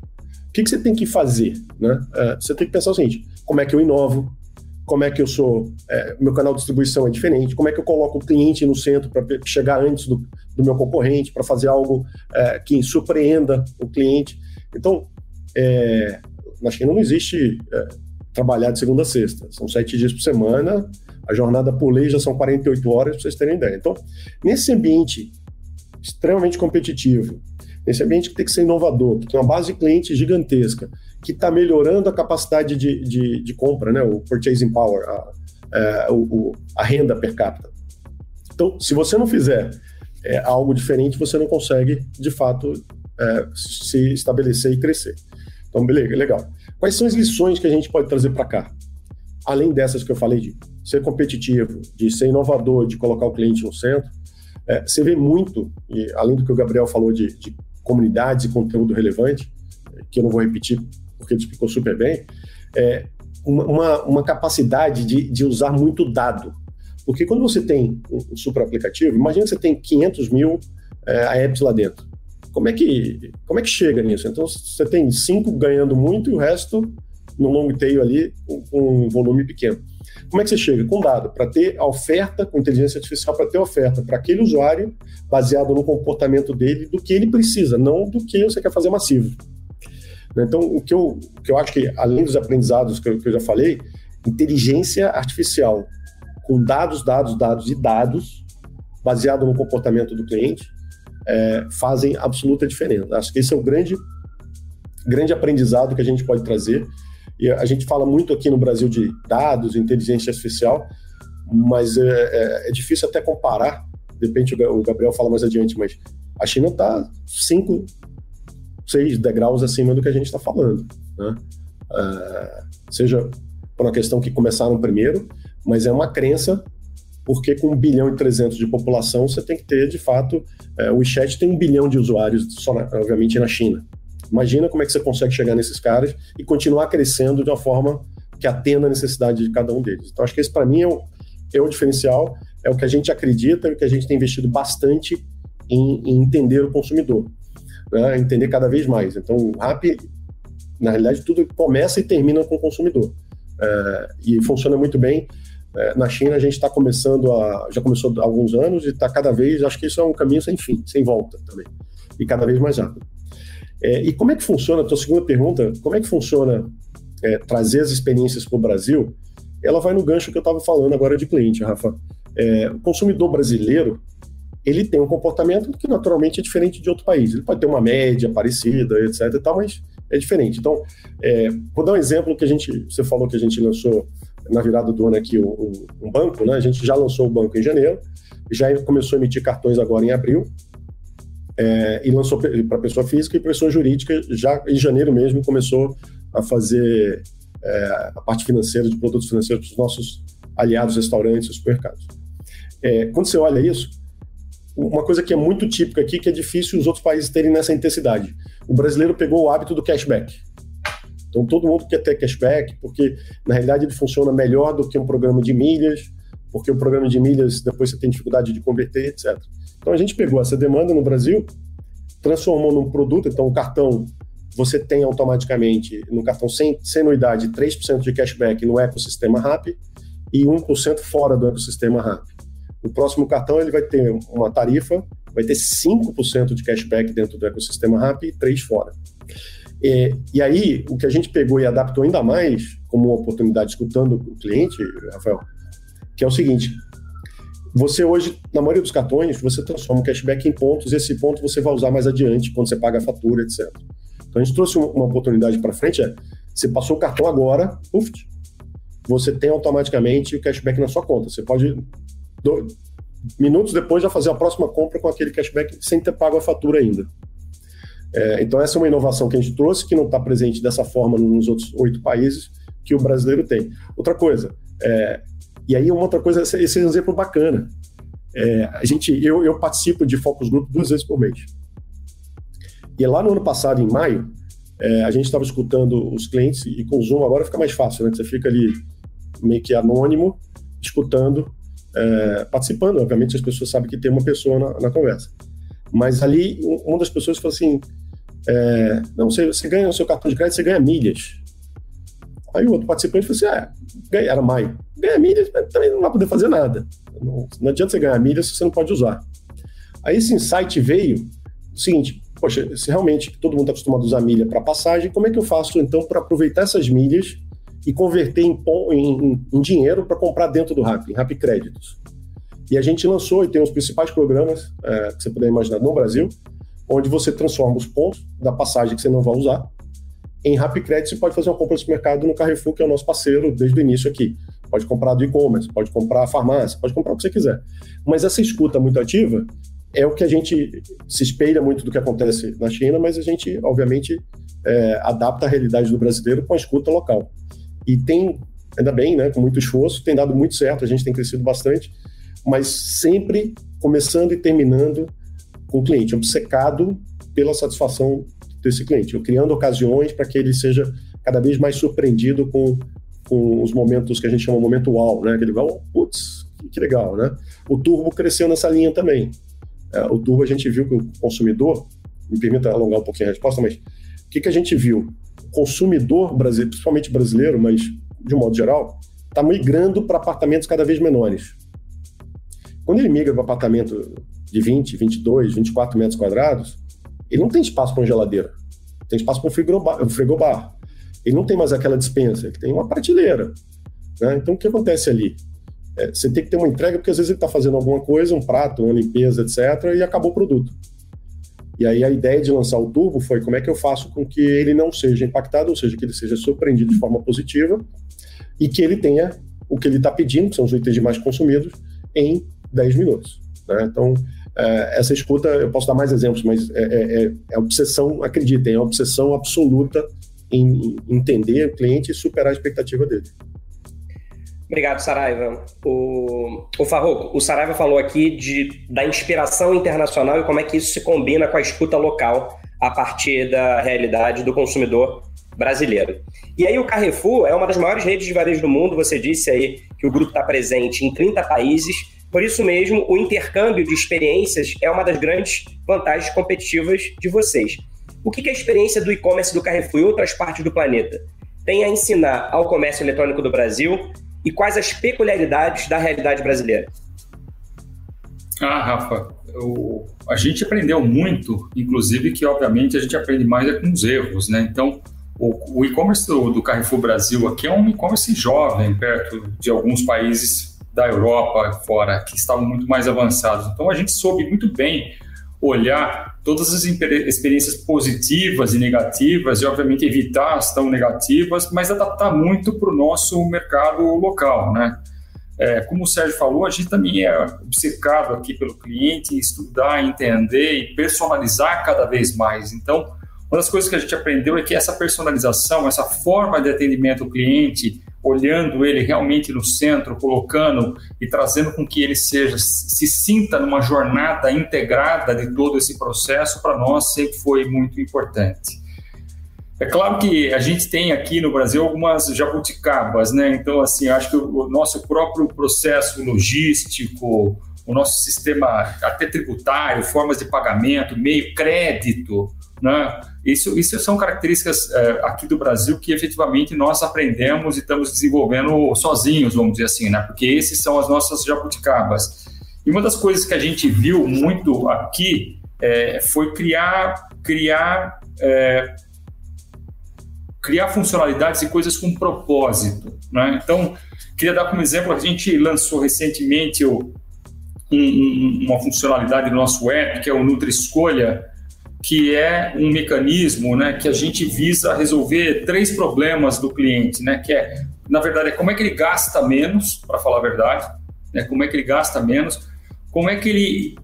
O que, que você tem que fazer? Né? É, você tem que pensar o seguinte: como é que eu inovo? como é que eu sou, é, meu canal de distribuição é diferente, como é que eu coloco o cliente no centro para chegar antes do, do meu concorrente, para fazer algo é, que surpreenda o cliente. Então, é, na China não existe é, trabalhar de segunda a sexta, são sete dias por semana, a jornada por lei já são 48 horas, para vocês terem ideia. Então, nesse ambiente extremamente competitivo, nesse ambiente que tem que ser inovador, que tem uma base de cliente gigantesca, que está melhorando a capacidade de, de, de, compra, né? o purchasing power, a, é, o, a renda per capita. Então, se você não fizer é, algo diferente, você não consegue, de fato, é, se estabelecer e crescer. Então, beleza, legal. Quais são as lições que a gente pode trazer para cá? Além dessas que eu falei de ser competitivo, de ser inovador, de colocar o cliente no centro, é, você vê muito, e além do que o Gabriel falou de, de comunidades e conteúdo relevante, que eu não vou repetir porque ele explicou super bem, é uma, uma capacidade de, de usar muito dado. Porque quando você tem um super aplicativo, imagina que você tem 500 mil é, apps lá dentro. Como é, que, como é que chega nisso? Então, você tem cinco ganhando muito e o resto no long tail ali com, um volume pequeno. Como é que você chega? Com dado, para ter a oferta, com inteligência artificial, para ter oferta para aquele usuário, baseado no comportamento dele, do que ele precisa, não do que você quer fazer massivo. Então, o que eu, o que eu acho que, além dos aprendizados que eu, que eu já falei, inteligência artificial com dados, dados, dados e dados, baseado no comportamento do cliente, é, fazem absoluta diferença. Acho que esse é o grande, grande aprendizado que a gente pode trazer e a gente fala muito aqui no Brasil de dados, inteligência artificial, mas é, é, é difícil até comparar. De repente o Gabriel fala mais adiante, mas a China está cinco, seis degraus acima do que a gente está falando. Né? É, seja por uma questão que começaram primeiro, mas é uma crença porque com 1 bilhão e 300 de população você tem que ter, de fato, é, o WeChat tem um bilhão de usuários, só na, obviamente, na China. Imagina como é que você consegue chegar nesses caras e continuar crescendo de uma forma que atenda a necessidade de cada um deles. Então, acho que esse, para mim, é o, é o diferencial, é o que a gente acredita e o que a gente tem investido bastante em, em entender o consumidor, né? entender cada vez mais. Então, o RAP, na realidade, tudo começa e termina com o consumidor. É, e funciona muito bem. É, na China, a gente está começando a. Já começou há alguns anos e está cada vez. Acho que isso é um caminho sem fim, sem volta também. E cada vez mais rápido. É, e como é que funciona, a tua segunda pergunta, como é que funciona é, trazer as experiências para o Brasil? Ela vai no gancho que eu estava falando agora de cliente, Rafa. É, o consumidor brasileiro, ele tem um comportamento que naturalmente é diferente de outro país. Ele pode ter uma média parecida, etc e tal, mas é diferente. Então, é, vou dar um exemplo que a gente, você falou que a gente lançou na virada do ano aqui um, um banco, né? A gente já lançou o banco em janeiro, já começou a emitir cartões agora em abril, é, e lançou para pessoa física e pessoa jurídica já em janeiro mesmo começou a fazer é, a parte financeira de produtos financeiros para os nossos aliados, restaurantes e supermercados. É, quando você olha isso, uma coisa que é muito típica aqui, que é difícil os outros países terem nessa intensidade. O brasileiro pegou o hábito do cashback. Então todo mundo quer ter cashback, porque na realidade ele funciona melhor do que um programa de milhas, porque o programa de milhas depois você tem dificuldade de converter, etc. Então a gente pegou essa demanda no Brasil, transformou num produto, então o cartão você tem automaticamente no cartão sem, sem anuidade 3% de cashback no ecossistema RAP e 1% fora do ecossistema RAP. O próximo cartão ele vai ter uma tarifa, vai ter 5% de cashback dentro do ecossistema RAP e 3% fora. E, e, aí, o que a gente pegou e adaptou ainda mais, como uma oportunidade, escutando o cliente, Rafael, que é o seguinte: você hoje, na maioria dos cartões, você transforma o cashback em pontos, e esse ponto você vai usar mais adiante, quando você paga a fatura, etc. Então a gente trouxe uma oportunidade para frente, é, você passou o cartão agora, uf, você tem automaticamente o cashback na sua conta. Você pode, do, minutos depois, já fazer a próxima compra com aquele cashback sem ter pago a fatura ainda. É, então essa é uma inovação que a gente trouxe, que não está presente dessa forma nos outros oito países que o brasileiro tem. Outra coisa, é, e aí uma outra coisa, esse é um exemplo bacana. É, a gente, eu, eu participo de focus group duas vezes por mês. E lá no ano passado, em maio, é, a gente estava escutando os clientes, e com o Zoom agora fica mais fácil, né? Você fica ali meio que anônimo, escutando, é, participando. Obviamente, as pessoas sabem que tem uma pessoa na, na conversa. Mas ali, uma das pessoas falou assim: é, Não, você, você ganha o seu cartão de crédito, você ganha milhas. Aí o outro participante falou assim: Ah, ganha, era maio. Ganha milhas, mas também não vai poder fazer nada. Não, não adianta você ganhar milhas se você não pode usar. Aí esse insight veio o seguinte: poxa, se realmente todo mundo está acostumado a usar milha para passagem, como é que eu faço então para aproveitar essas milhas e converter em, em, em dinheiro para comprar dentro do RAP, em RAP Créditos? E a gente lançou e tem os principais programas é, que você puder imaginar no Brasil, onde você transforma os pontos da passagem que você não vai usar em RAP Crédito. Você pode fazer uma compra no supermercado no Carrefour, que é o nosso parceiro desde o início aqui. Pode comprar do e-commerce, pode comprar farmácia, pode comprar o que você quiser. Mas essa escuta muito ativa é o que a gente se espelha muito do que acontece na China, mas a gente, obviamente, é, adapta a realidade do brasileiro com a escuta local. E tem, ainda bem, né, com muito esforço, tem dado muito certo, a gente tem crescido bastante, mas sempre começando e terminando com o cliente, obcecado pela satisfação desse cliente, eu criando ocasiões para que ele seja cada vez mais surpreendido com, com os momentos que a gente chama momento wow, né? Aquele wow, putz, que legal, né? O Turbo cresceu nessa linha também. É, o Turbo a gente viu que o consumidor, me permita alongar um pouquinho a resposta, mas o que, que a gente viu? O consumidor brasileiro, principalmente brasileiro, mas de um modo geral, está migrando para apartamentos cada vez menores. Quando ele migra para apartamento de 20, 22, 24 metros quadrados, ele não tem espaço para uma geladeira, tem espaço para um frigobar. Ele não tem mais aquela dispensa, ele tem uma prateleira. Né? Então, o que acontece ali? É, você tem que ter uma entrega, porque às vezes ele está fazendo alguma coisa, um prato, uma limpeza, etc., e acabou o produto. E aí a ideia de lançar o Turbo foi como é que eu faço com que ele não seja impactado, ou seja, que ele seja surpreendido de forma positiva e que ele tenha o que ele está pedindo, que são os itens mais consumidos, em 10 minutos. Né? Então, essa escuta, eu posso dar mais exemplos, mas é, é, é, é obsessão, acreditem, é obsessão absoluta em entender o cliente e superar a expectativa dele. Obrigado, Saraiva. O, o Farroco, o Saraiva falou aqui de, da inspiração internacional e como é que isso se combina com a escuta local a partir da realidade do consumidor brasileiro. E aí o Carrefour é uma das maiores redes de varejo do mundo, você disse aí que o grupo está presente em 30 países, por isso mesmo o intercâmbio de experiências é uma das grandes vantagens competitivas de vocês. O que, que a experiência do e-commerce do Carrefour e outras partes do planeta tem a ensinar ao comércio eletrônico do Brasil e quais as peculiaridades da realidade brasileira? Ah, Rafa, eu, a gente aprendeu muito, inclusive que obviamente a gente aprende mais é com os erros, né? Então, o, o e-commerce do, do, Carrefour Brasil aqui é um e-commerce jovem, perto de alguns países da Europa fora, que estavam muito mais avançados. Então, a gente soube muito bem olhar todas as experiências positivas e negativas e, obviamente, evitar as tão negativas, mas adaptar muito para o nosso mercado local, né? É, como o Sérgio falou, a gente também é obcecado aqui pelo cliente, estudar, entender e personalizar cada vez mais. Então, uma das coisas que a gente aprendeu é que essa personalização, essa forma de atendimento ao cliente, olhando ele realmente no centro, colocando e trazendo com que ele seja se sinta numa jornada integrada de todo esse processo, para nós sempre foi muito importante. É claro que a gente tem aqui no Brasil algumas jabuticabas, né? Então, assim, acho que o nosso próprio processo logístico, o nosso sistema até tributário, formas de pagamento, meio crédito, né? Isso, isso são características é, aqui do Brasil que efetivamente nós aprendemos e estamos desenvolvendo sozinhos, vamos dizer assim, né? Porque esses são as nossas jabuticabas. E uma das coisas que a gente viu muito aqui é, foi criar, criar, é, criar funcionalidades e coisas com propósito, né? Então, queria dar como exemplo, a gente lançou recentemente o, um, uma funcionalidade do nosso app, que é o Nutri Escolha, que é um mecanismo né, que a gente visa resolver três problemas do cliente, né, que é, na verdade, é como é que ele gasta menos, para falar a verdade, né, como é que ele gasta menos, como é que ele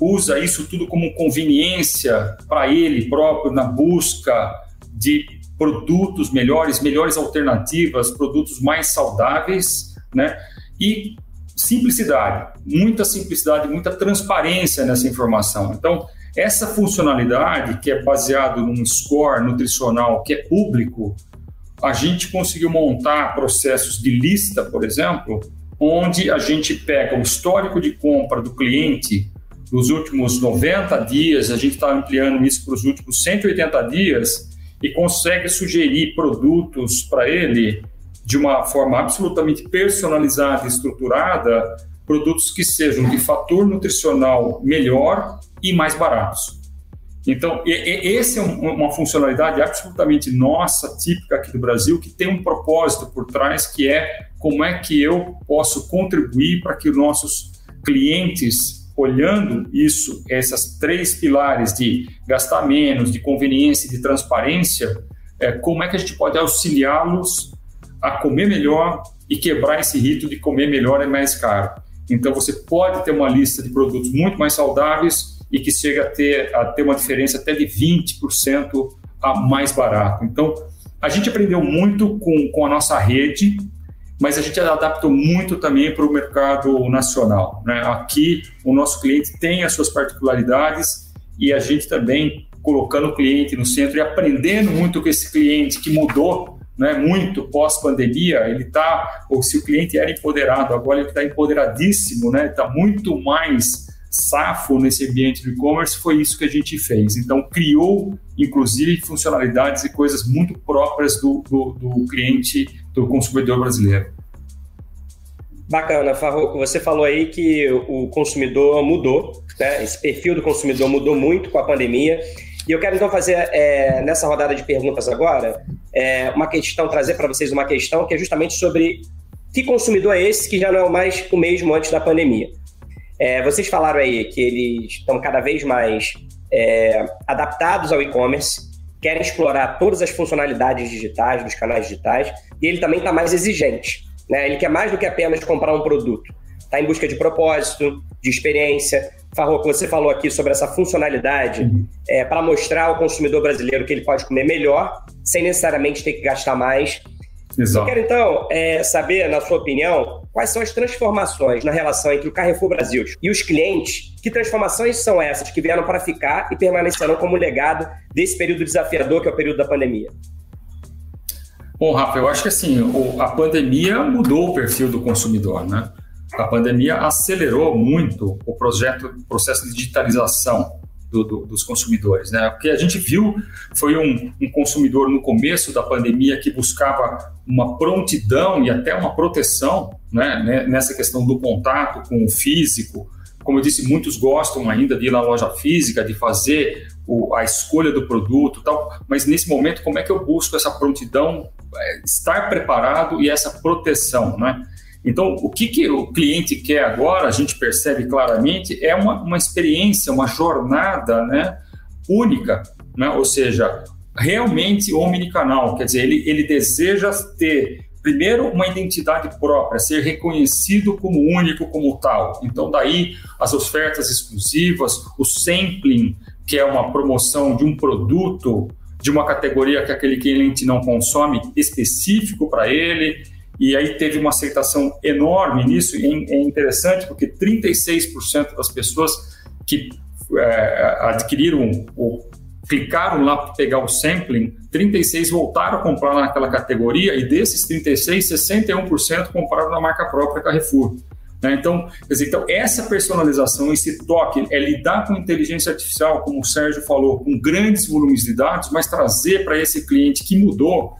usa isso tudo como conveniência para ele próprio na busca de produtos melhores, melhores alternativas, produtos mais saudáveis, né? E simplicidade, muita simplicidade, muita transparência nessa informação. Então, essa funcionalidade, que é baseado num score nutricional que é público, a gente conseguiu montar processos de lista, por exemplo, onde a gente pega o histórico de compra do cliente dos últimos 90 dias, a gente está ampliando isso para os últimos 180 dias e consegue sugerir produtos para ele de uma forma absolutamente personalizada e estruturada, produtos que sejam de fator nutricional melhor e mais baratos. Então, e, e, esse é um, uma funcionalidade absolutamente nossa, típica aqui do Brasil, que tem um propósito por trás, que é como é que eu posso contribuir para que os nossos clientes, olhando isso, essas três pilares de gastar menos, de conveniência e de transparência, é, como é que a gente pode auxiliá-los a comer melhor e quebrar esse rito de comer melhor é mais caro. Então, você pode ter uma lista de produtos muito mais saudáveis e que chega a ter, a ter uma diferença até de 20% a mais barato. Então, a gente aprendeu muito com, com a nossa rede, mas a gente adaptou muito também para o mercado nacional. Né? Aqui, o nosso cliente tem as suas particularidades e a gente também colocando o cliente no centro e aprendendo muito com esse cliente que mudou né, muito pós-pandemia, ele está, ou se o cliente era empoderado, agora ele está empoderadíssimo, né, está muito mais safo nesse ambiente do e-commerce, foi isso que a gente fez. Então, criou, inclusive, funcionalidades e coisas muito próprias do, do, do cliente, do consumidor brasileiro. Bacana, Farroco. Você falou aí que o consumidor mudou, né? esse perfil do consumidor mudou muito com a pandemia. E eu quero então fazer, é, nessa rodada de perguntas agora, é, uma questão, trazer para vocês uma questão que é justamente sobre que consumidor é esse que já não é mais o mesmo antes da pandemia. É, vocês falaram aí que eles estão cada vez mais é, adaptados ao e-commerce, querem explorar todas as funcionalidades digitais dos canais digitais e ele também está mais exigente. Né? Ele quer mais do que apenas comprar um produto. Está em busca de propósito, de experiência. Farroco, você falou aqui sobre essa funcionalidade é, para mostrar ao consumidor brasileiro que ele pode comer melhor, sem necessariamente ter que gastar mais Exato. Eu quero então é, saber, na sua opinião, quais são as transformações na relação entre o Carrefour Brasil e os clientes. Que transformações são essas que vieram para ficar e permanecerão como legado desse período desafiador que é o período da pandemia? Bom, Rafa, eu acho que assim, a pandemia mudou o perfil do consumidor, né? A pandemia acelerou muito o projeto, o processo de digitalização do, do, dos consumidores, né? Porque a gente viu foi um, um, consumidor no começo da pandemia que buscava uma prontidão e até uma proteção, né? Nessa questão do contato com o físico. Como eu disse, muitos gostam ainda de ir na loja física, de fazer o, a escolha do produto, tal. Mas nesse momento, como é que eu busco essa prontidão, é, estar preparado e essa proteção, né? Então, o que, que o cliente quer agora, a gente percebe claramente, é uma, uma experiência, uma jornada né, única, né? ou seja, realmente omnicanal. Quer dizer, ele, ele deseja ter, primeiro, uma identidade própria, ser reconhecido como único, como tal. Então, daí as ofertas exclusivas, o sampling, que é uma promoção de um produto de uma categoria que aquele cliente não consome específico para ele, e aí teve uma aceitação enorme nisso, e é interessante porque 36% das pessoas que é, adquiriram ou clicaram lá para pegar o sampling, 36 voltaram a comprar naquela categoria e desses 36, 61% compraram na marca própria Carrefour. Né? Então, dizer, então, essa personalização, esse toque, é lidar com inteligência artificial, como o Sérgio falou, com grandes volumes de dados, mas trazer para esse cliente que mudou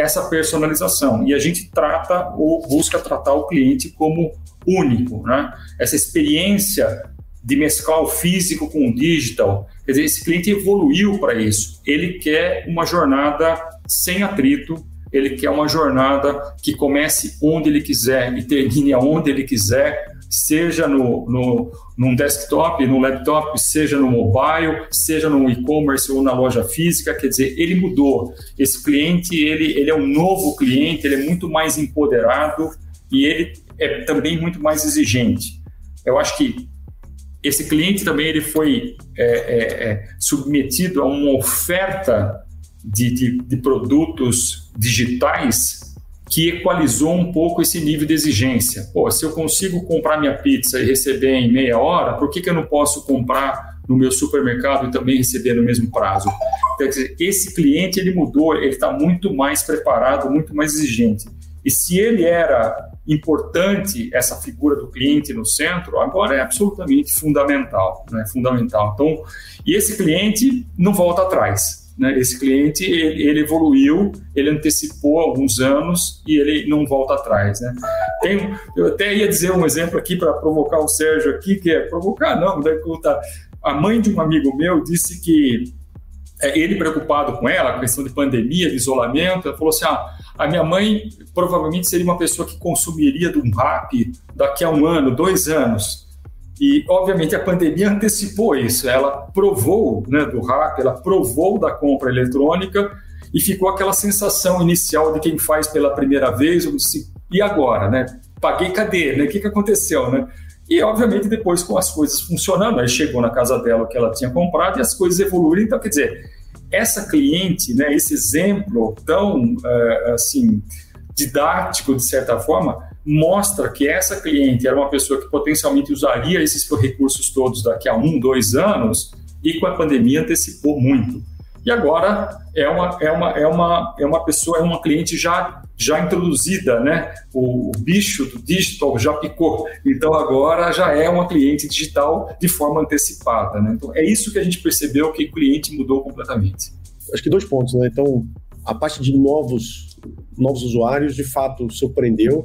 essa personalização. E a gente trata ou busca tratar o cliente como único. Né? Essa experiência de mesclar o físico com o digital. Quer dizer, esse cliente evoluiu para isso. Ele quer uma jornada sem atrito, ele quer uma jornada que comece onde ele quiser e termine aonde ele quiser, seja no, no num desktop, no laptop, seja no mobile, seja no e-commerce ou na loja física. Quer dizer, ele mudou. Esse cliente, ele, ele é um novo cliente, ele é muito mais empoderado e ele é também muito mais exigente. Eu acho que esse cliente também ele foi é, é, é, submetido a uma oferta de, de, de, produtos digitais que equalizou um pouco esse nível de exigência. Pô, se eu consigo comprar minha pizza e receber em meia hora, por que, que eu não posso comprar no meu supermercado e também receber no mesmo prazo? Quer dizer, esse cliente ele mudou, ele está muito mais preparado, muito mais exigente. E se ele era importante essa figura do cliente no centro, agora é absolutamente fundamental, né? Fundamental. Então, e esse cliente não volta atrás. Né? Esse cliente ele, ele, evoluiu, ele antecipou alguns anos e ele não volta atrás. Né? Tem, eu até ia dizer um exemplo aqui para provocar o Sérgio aqui, que é provocar, não, deve contar. A mãe de um amigo meu disse que é, ele preocupado com ela, a questão de pandemia, de isolamento, ela falou assim: ah, a minha mãe provavelmente seria uma pessoa que consumiria do rap daqui a um ano, dois anos. E, obviamente, a pandemia antecipou isso. Ela provou né, do rap, ela provou da compra eletrônica e ficou aquela sensação inicial de quem faz pela primeira vez, e agora, né? Paguei cadê, né? O que, que aconteceu, né? E, obviamente, depois com as coisas funcionando, aí chegou na casa dela o que ela tinha comprado e as coisas evoluíram. Então, quer dizer, essa cliente, né, esse exemplo tão, uh, assim, didático, de certa forma, mostra que essa cliente era uma pessoa que potencialmente usaria esses recursos todos daqui a um, dois anos e com a pandemia antecipou muito. E agora é uma, é uma, é uma, é uma pessoa, é uma cliente já, já introduzida, né? O, o bicho do digital já picou. Então agora já é uma cliente digital de forma antecipada. Né? Então é isso que a gente percebeu que o cliente mudou completamente. Acho que dois pontos, né? Então, a parte de novos, novos usuários, de fato, surpreendeu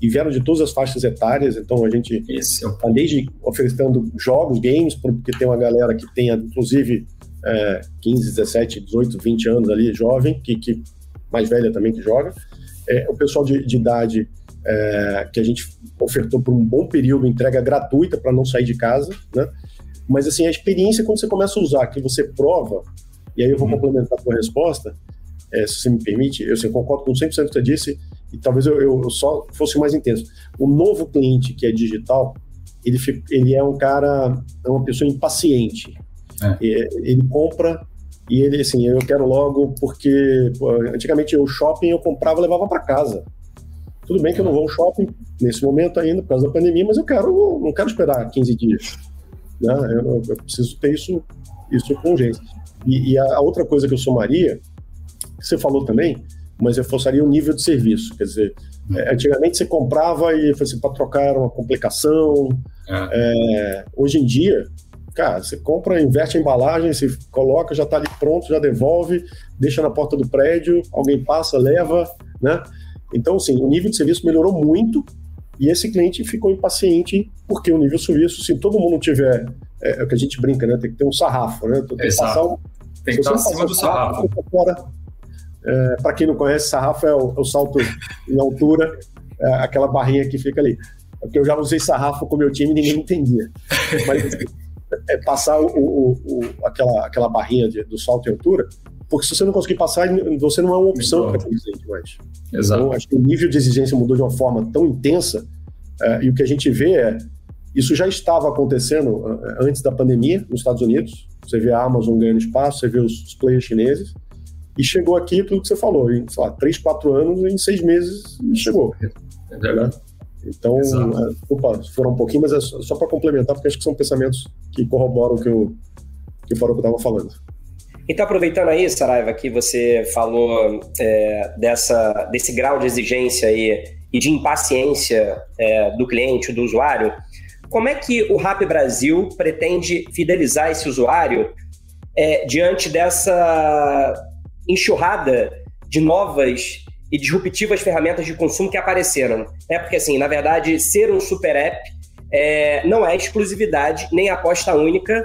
e vieram de todas as faixas etárias. Então a gente está desde oferecendo jogos, games, porque tem uma galera que tem, inclusive, é, 15, 17, 18, 20 anos ali, jovem, que, que mais velha também que joga. É, o pessoal de, de idade é, que a gente ofertou por um bom período entrega gratuita para não sair de casa, né? Mas assim, a experiência quando você começa a usar, que você prova, e aí eu vou uhum. complementar a sua resposta, é, se você me permite, eu assim, concordo com 100% do que você disse, e talvez eu, eu, só fosse mais intenso. O novo cliente que é digital, ele, ele é um cara, é uma pessoa impaciente. É. Ele compra e ele, assim, eu quero logo, porque pô, antigamente o shopping eu comprava e levava para casa. Tudo bem que eu não vou ao shopping nesse momento ainda, por causa da pandemia, mas eu quero, não quero esperar 15 dias. Né? Eu, eu preciso ter isso, isso com urgência. E, e, a outra coisa que eu somaria, que você falou também, mas eu forçaria o nível de serviço. Quer dizer, é, antigamente você comprava e assim, para trocar uma complicação. É. É, hoje em dia, Cara, você compra, inverte a embalagem, você coloca, já está ali pronto, já devolve, deixa na porta do prédio, alguém passa, leva, né? Então, assim, o nível de serviço melhorou muito e esse cliente ficou impaciente porque o nível de serviço, se todo mundo tiver, é, é, o que a gente brinca, né? Tem que ter um sarrafo, né? Tem que Exato. passar um, tem que estar acima do sarrafo. sarrafo é, Para quem não conhece, sarrafo é o, é o salto em altura, é aquela barrinha que fica ali. Porque eu já usei sarrafo com meu time e ninguém entendia. Mas assim, é passar o, o, o, aquela, aquela barrinha de, do salto em altura, porque se você não conseguir passar, você não é uma opção para cliente mais. Exato. Então, acho que o nível de exigência mudou de uma forma tão intensa, é, e o que a gente vê é, isso já estava acontecendo é, antes da pandemia nos Estados Unidos, você vê a Amazon ganhando espaço, você vê os, os players chineses, e chegou aqui tudo que você falou, em sei lá, três, quatro anos, em seis meses chegou. É verdade. Né? Então, é, opa, foram um pouquinho, mas é só, só para complementar, porque acho que são pensamentos que corroboram o que, eu, que o Faroco estava falando. Então, aproveitando aí, Saraiva, que você falou é, dessa, desse grau de exigência aí e de impaciência é, do cliente, do usuário, como é que o Rap Brasil pretende fidelizar esse usuário é, diante dessa enxurrada de novas e disruptivas ferramentas de consumo que apareceram? É porque, assim, na verdade, ser um super app é, não é exclusividade nem aposta única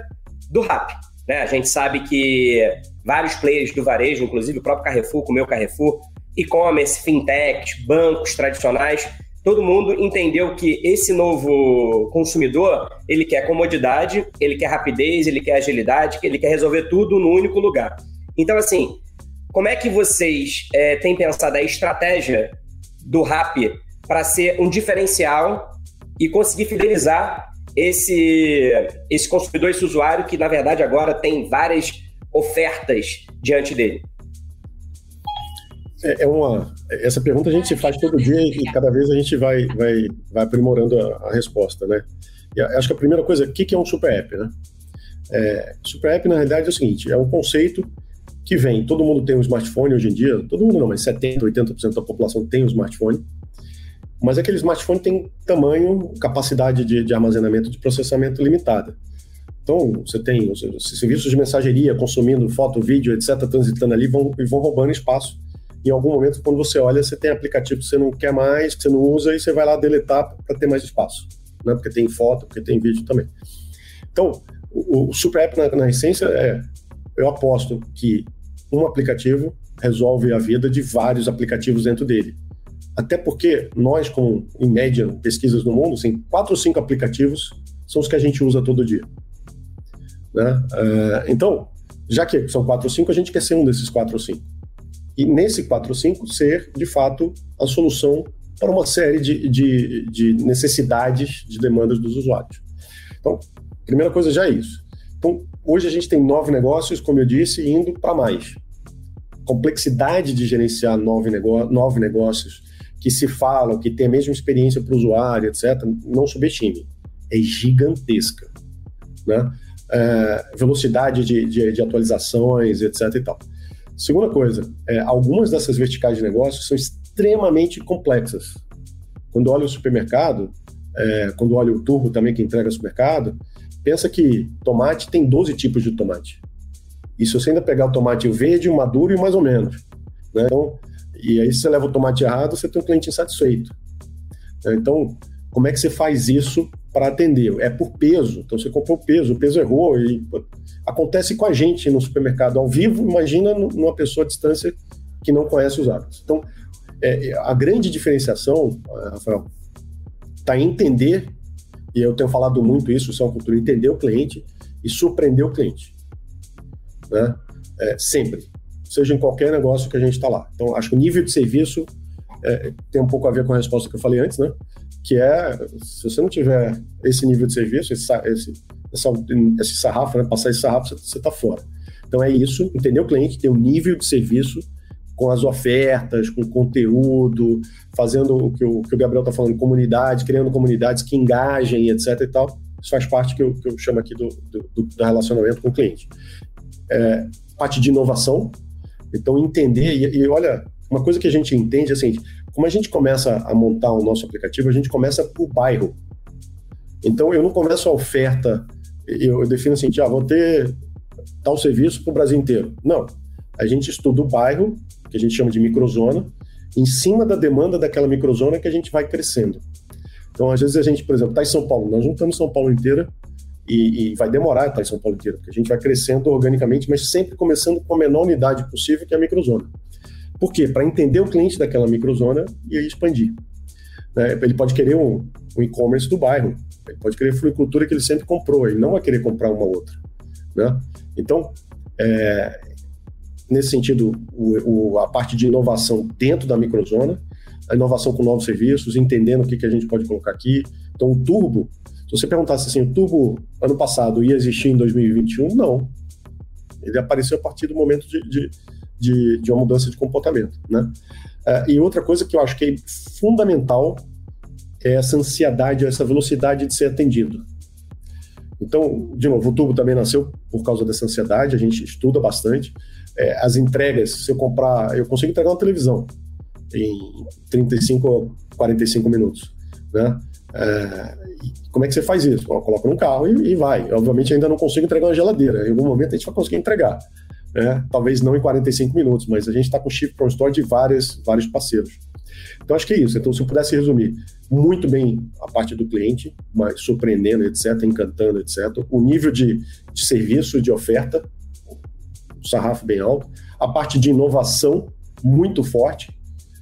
do Rap. Né? A gente sabe que vários players do varejo, inclusive o próprio Carrefour, como o meu Carrefour, e-commerce, fintechs, bancos tradicionais, todo mundo entendeu que esse novo consumidor, ele quer comodidade, ele quer rapidez, ele quer agilidade, ele quer resolver tudo no único lugar. Então, assim, como é que vocês é, têm pensado a estratégia do Rap para ser um diferencial e conseguir fidelizar esse, esse consumidor, esse usuário que, na verdade, agora tem várias ofertas diante dele? É, é uma, essa pergunta a gente faz todo dia e cada vez a gente vai, vai, vai aprimorando a, a resposta, né? E acho que a primeira coisa, o que é um super app, né? É, super app, na realidade, é o seguinte, é um conceito que vem, todo mundo tem um smartphone hoje em dia, todo mundo não, mas 70%, 80% da população tem um smartphone, mas aquele smartphone tem tamanho, capacidade de, de armazenamento, de processamento limitada. Então, você tem os, os, serviços de mensageria consumindo foto, vídeo, etc., transitando ali vão, e vão roubando espaço. Em algum momento, quando você olha, você tem aplicativo que você não quer mais, que você não usa, e você vai lá deletar para ter mais espaço. Né? Porque tem foto, porque tem vídeo também. Então, o, o Super App, na, na essência, é eu aposto que um aplicativo resolve a vida de vários aplicativos dentro dele. Até porque nós, com em média, pesquisas no mundo, assim, quatro ou cinco aplicativos são os que a gente usa todo dia. Né? Uh, então, já que são quatro ou cinco, a gente quer ser um desses quatro ou cinco. E nesse quatro ou cinco, ser, de fato, a solução para uma série de, de, de necessidades, de demandas dos usuários. Então, primeira coisa já é isso. Então, hoje a gente tem nove negócios, como eu disse, indo para mais. Complexidade de gerenciar nove, negó nove negócios que se falam, que tem a mesma experiência para o usuário, etc., não subestime. É gigantesca. Né? É, velocidade de, de, de, atualizações, etc. e tal. Segunda coisa, é, algumas dessas verticais de negócio são extremamente complexas. Quando olha o supermercado, é, quando olha o turbo também que entrega o supermercado, pensa que tomate tem 12 tipos de tomate. E se você ainda pegar o tomate verde, o maduro e o mais ou menos. Né? Então, e aí, se você leva o tomate errado, você tem um cliente insatisfeito. Então, como é que você faz isso para atender? É por peso. Então, você comprou peso, o peso errou. E acontece com a gente no supermercado ao vivo. Imagina numa pessoa à distância que não conhece os hábitos. Então, é, a grande diferenciação, eh, Rafael, está em entender, e eu tenho falado muito isso, isso é cultura, entender o cliente e surpreender o cliente. Né? É, sempre seja em qualquer negócio que a gente está lá. Então, acho que o nível de serviço é, tem um pouco a ver com a resposta que eu falei antes, né? Que é, se você não tiver esse nível de serviço, esse, esse, essa, esse sarrafo, né? passar esse sarrafo, você está fora. Então, é isso, entender o cliente, ter um nível de serviço com as ofertas, com conteúdo, fazendo o que o, que o Gabriel está falando, comunidade, criando comunidades que engajem, etc e tal. Isso faz parte que eu, que eu chamo aqui do, do, do relacionamento com o cliente. É, parte de inovação, então, entender, e, e, olha, uma coisa que a gente entende, assim, como a gente começa a montar o nosso aplicativo, a gente começa por bairro. Então, eu não começo a oferta, eu, eu defino assim, ah, vou ter tal serviço para o Brasil inteiro. Não. A gente estuda o bairro, que a gente chama de microzona, em cima da demanda daquela microzona que a gente vai crescendo. Então, às vezes a gente, por exemplo, está em São Paulo, nós em São Paulo inteira, e, e, vai demorar estar em São Paulo inteiro, porque a gente vai crescendo organicamente, mas sempre começando com a menor unidade possível, que é a microzona. Por quê? Para entender o cliente daquela microzona e expandir. Né? Ele pode querer um, um e-commerce do bairro, ele pode querer floricultura que ele sempre comprou, ele não vai querer comprar uma outra. Né? Então, é, nesse sentido, o, o, a parte de inovação dentro da microzona, a inovação com novos serviços, entendendo o que, que a gente pode colocar aqui. Então, o turbo se você perguntasse assim, o Turbo ano passado ia existir em 2021, não. Ele apareceu a partir do momento de, de, de, de uma mudança de comportamento, né? Uh, e outra coisa que eu acho que é fundamental é essa ansiedade, essa velocidade de ser atendido. Então, de novo, o tubo também nasceu por causa dessa ansiedade, a gente estuda bastante. É, as entregas, se eu comprar, eu consigo entregar uma televisão em 35 a 45 minutos, né? É, como é que você faz isso? Eu coloco num carro e, e, vai. Obviamente ainda não consigo entregar uma geladeira. Em algum momento a gente vai conseguir entregar. Né? Talvez não em 45 minutos, mas a gente está com chip para store de várias, vários parceiros. Então acho que é isso. Então se eu pudesse resumir muito bem a parte do cliente, mas surpreendendo, etc., encantando, etc., o nível de, de serviço, de oferta, o sarrafo bem alto, a parte de inovação muito forte,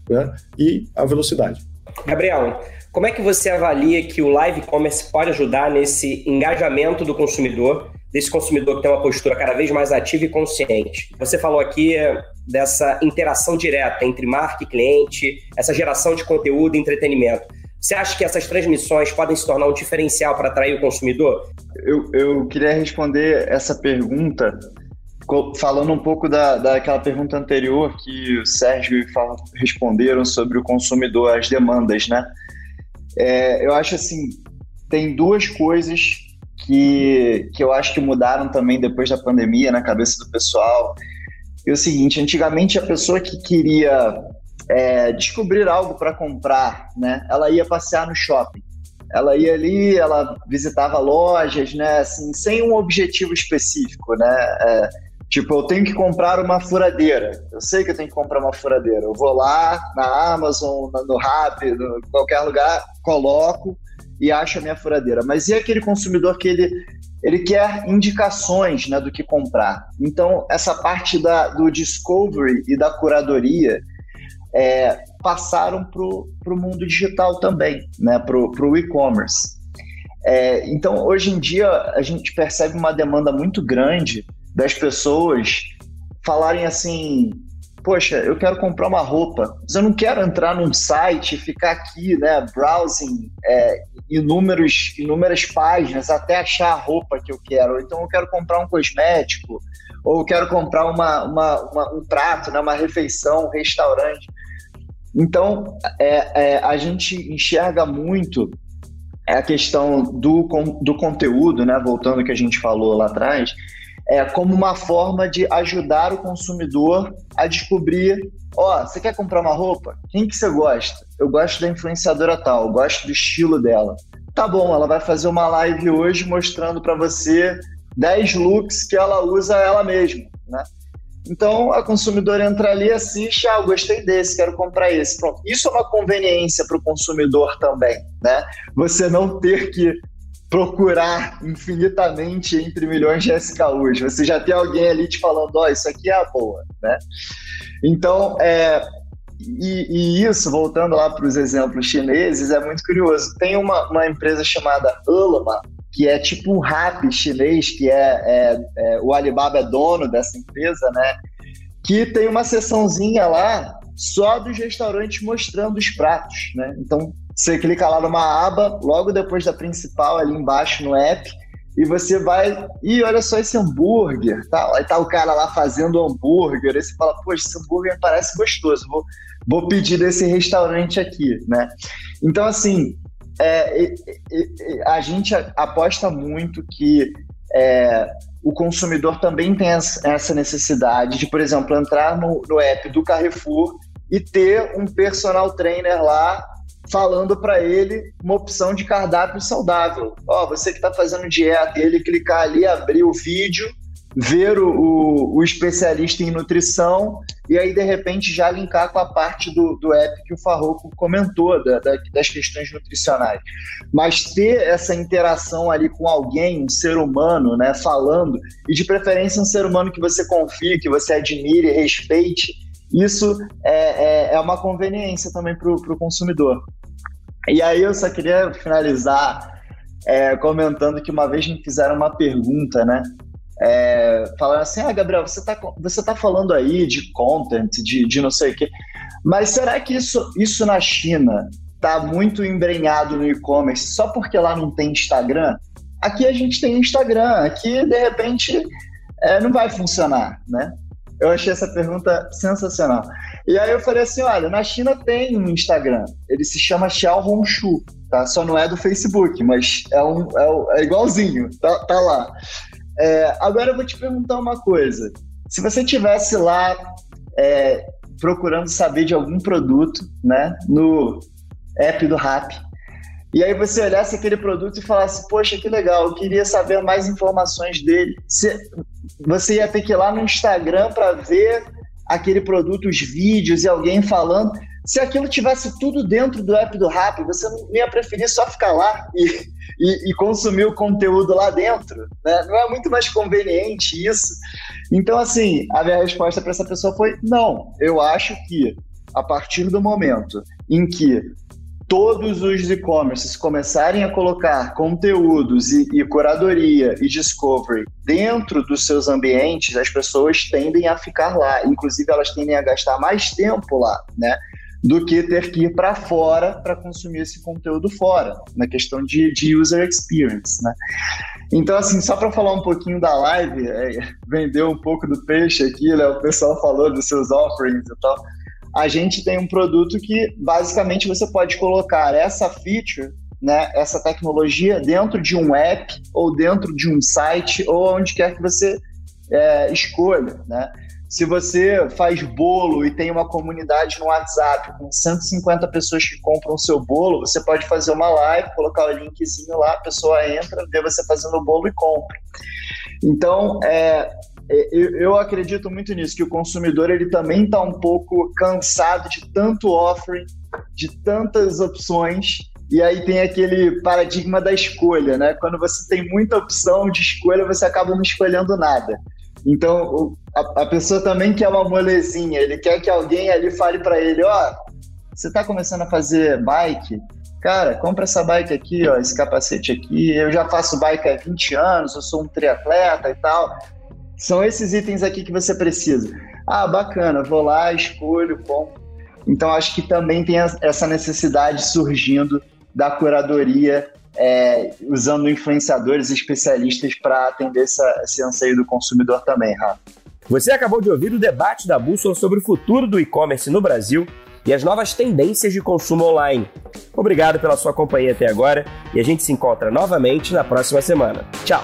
né? e a velocidade. Gabriel, como é que você avalia que o live commerce pode ajudar nesse engajamento do consumidor, desse consumidor que tem uma postura cada vez mais ativa e consciente? Você falou aqui eh, dessa interação direta entre marca e cliente, essa geração de conteúdo e entretenimento. Você acha que essas transmissões podem se tornar um diferencial para atrair o consumidor? Eu, eu queria responder essa pergunta falando um pouco da, daquela pergunta anterior que o Sérgio e o responderam sobre o consumidor, as demandas, né? É, eu acho assim, tem duas coisas que, que eu acho que mudaram também depois da pandemia na cabeça do pessoal. É o seguinte, antigamente a pessoa que queria é, descobrir algo para comprar, né? Ela ia passear no shopping. Ela ia ali, ela visitava lojas, né? Assim, sem um objetivo específico, né? É, Tipo, eu tenho que comprar uma furadeira. Eu sei que eu tenho que comprar uma furadeira. Eu vou lá na Amazon, no Rappi, em qualquer lugar, coloco e acho a minha furadeira. Mas e aquele consumidor que ele, ele quer indicações né, do que comprar? Então, essa parte da, do discovery e da curadoria é, passaram para o mundo digital também, né, para o e-commerce. É, então, hoje em dia, a gente percebe uma demanda muito grande das pessoas falarem assim: Poxa, eu quero comprar uma roupa, mas eu não quero entrar num site e ficar aqui, né, browsing é, inúmeros, inúmeras páginas até achar a roupa que eu quero. Então, eu quero comprar um cosmético, ou eu quero comprar uma, uma, uma um prato, né, uma refeição, um restaurante. Então, é, é, a gente enxerga muito a questão do, do conteúdo, né, voltando ao que a gente falou lá atrás, é, como uma forma de ajudar o consumidor a descobrir, ó, oh, você quer comprar uma roupa? Quem que você gosta? Eu gosto da influenciadora tal, eu gosto do estilo dela. Tá bom, ela vai fazer uma live hoje mostrando para você 10 looks que ela usa ela mesma, né? Então a consumidora entra ali, assiste, ah, gostei desse, quero comprar esse. Pronto. Isso é uma conveniência para o consumidor também, né? Você não ter que procurar infinitamente entre milhões de SKUs. Você já tem alguém ali te falando, ó, oh, isso aqui é a boa, né? Então, é, e, e isso, voltando lá para os exemplos chineses, é muito curioso. Tem uma, uma empresa chamada Ulama, que é tipo um rap chinês, que é, é, é, o Alibaba é dono dessa empresa, né? Que tem uma seçãozinha lá só dos restaurantes mostrando os pratos, né? Então você clica lá numa aba, logo depois da principal, ali embaixo no app, e você vai, e olha só esse hambúrguer, tá? Aí tá o cara lá fazendo hambúrguer, aí você fala, poxa, esse hambúrguer parece gostoso, vou, vou pedir desse restaurante aqui, né? Então, assim, é, a gente aposta muito que é, o consumidor também tem essa necessidade de, por exemplo, entrar no, no app do Carrefour e ter um personal trainer lá falando para ele uma opção de cardápio saudável. Ó, oh, você que está fazendo dieta, ele clicar ali, abrir o vídeo, ver o, o, o, especialista em nutrição e aí, de repente, já linkar com a parte do, do app que o Farroco comentou, da, da, das questões nutricionais. Mas ter essa interação ali com alguém, um ser humano, né, falando, e de preferência um ser humano que você confie, que você admire, respeite, isso é, é, é uma conveniência também para o consumidor. E aí eu só queria finalizar é, comentando que uma vez me fizeram uma pergunta, né? É, falando assim, ah, Gabriel, você está você tá falando aí de content, de, de não sei o quê, mas será que isso, isso na China está muito embrenhado no e-commerce só porque lá não tem Instagram? Aqui a gente tem Instagram, aqui de repente é, não vai funcionar, né? Eu achei essa pergunta sensacional. E aí eu falei assim, olha, na China tem um Instagram, ele se chama Xiao Hongshu, tá? Só não é do Facebook, mas é, um, é, é igualzinho, tá, tá lá. É, agora eu vou te perguntar uma coisa. Se você tivesse lá é, procurando saber de algum produto, né, no app do Rap, e aí você olhasse aquele produto e falasse, poxa, que legal, eu queria saber mais informações dele. Você ia ter que ir lá no Instagram para ver aquele produto, os vídeos e alguém falando. Se aquilo tivesse tudo dentro do app do Rap, você não ia preferir só ficar lá e, e, e consumir o conteúdo lá dentro? Né? Não é muito mais conveniente isso? Então, assim, a minha resposta para essa pessoa foi: não. Eu acho que a partir do momento em que todos os e-commerces começarem a colocar conteúdos e, e, curadoria e discovery dentro dos seus ambientes, as pessoas tendem a ficar lá. Inclusive, elas tendem a gastar mais tempo lá, né? Do que ter que ir para fora para consumir esse conteúdo fora, na questão de, de user experience, né? Então, assim, só para falar um pouquinho da live, é, vendeu um pouco do peixe aqui, né? O pessoal falou dos seus offerings e tal a gente tem um produto que basicamente você pode colocar essa feature, né, essa tecnologia dentro de um app ou dentro de um site ou onde quer que você é, escolha, né? Se você faz bolo e tem uma comunidade no WhatsApp com 150 pessoas que compram o seu bolo, você pode fazer uma live, colocar o linkzinho lá, a pessoa entra, vê você fazendo o bolo e compra. Então, é, é, eu, acredito muito nisso, que o consumidor ele também está um pouco cansado de tanto offering, de tantas opções, e aí tem aquele paradigma da escolha, né? Quando você tem muita opção de escolha, você acaba não escolhendo nada. Então, a, a pessoa também quer uma molezinha, ele quer que alguém ali fale para ele, ó, oh, você está começando a fazer bike? Cara, compra essa bike aqui, ó, esse capacete aqui. Eu já faço bike há 20 anos, eu sou um triatleta e tal. São esses itens aqui que você precisa. Ah, bacana, vou lá, escolho, compro. Então, acho que também tem essa necessidade surgindo da curadoria, é, usando influenciadores especialistas para atender essa, esse anseio do consumidor também, Rafa. Você acabou de ouvir o debate da Bússola sobre o futuro do e-commerce no Brasil e as novas tendências de consumo online. Obrigado pela sua companhia até agora e a gente se encontra novamente na próxima semana. Tchau!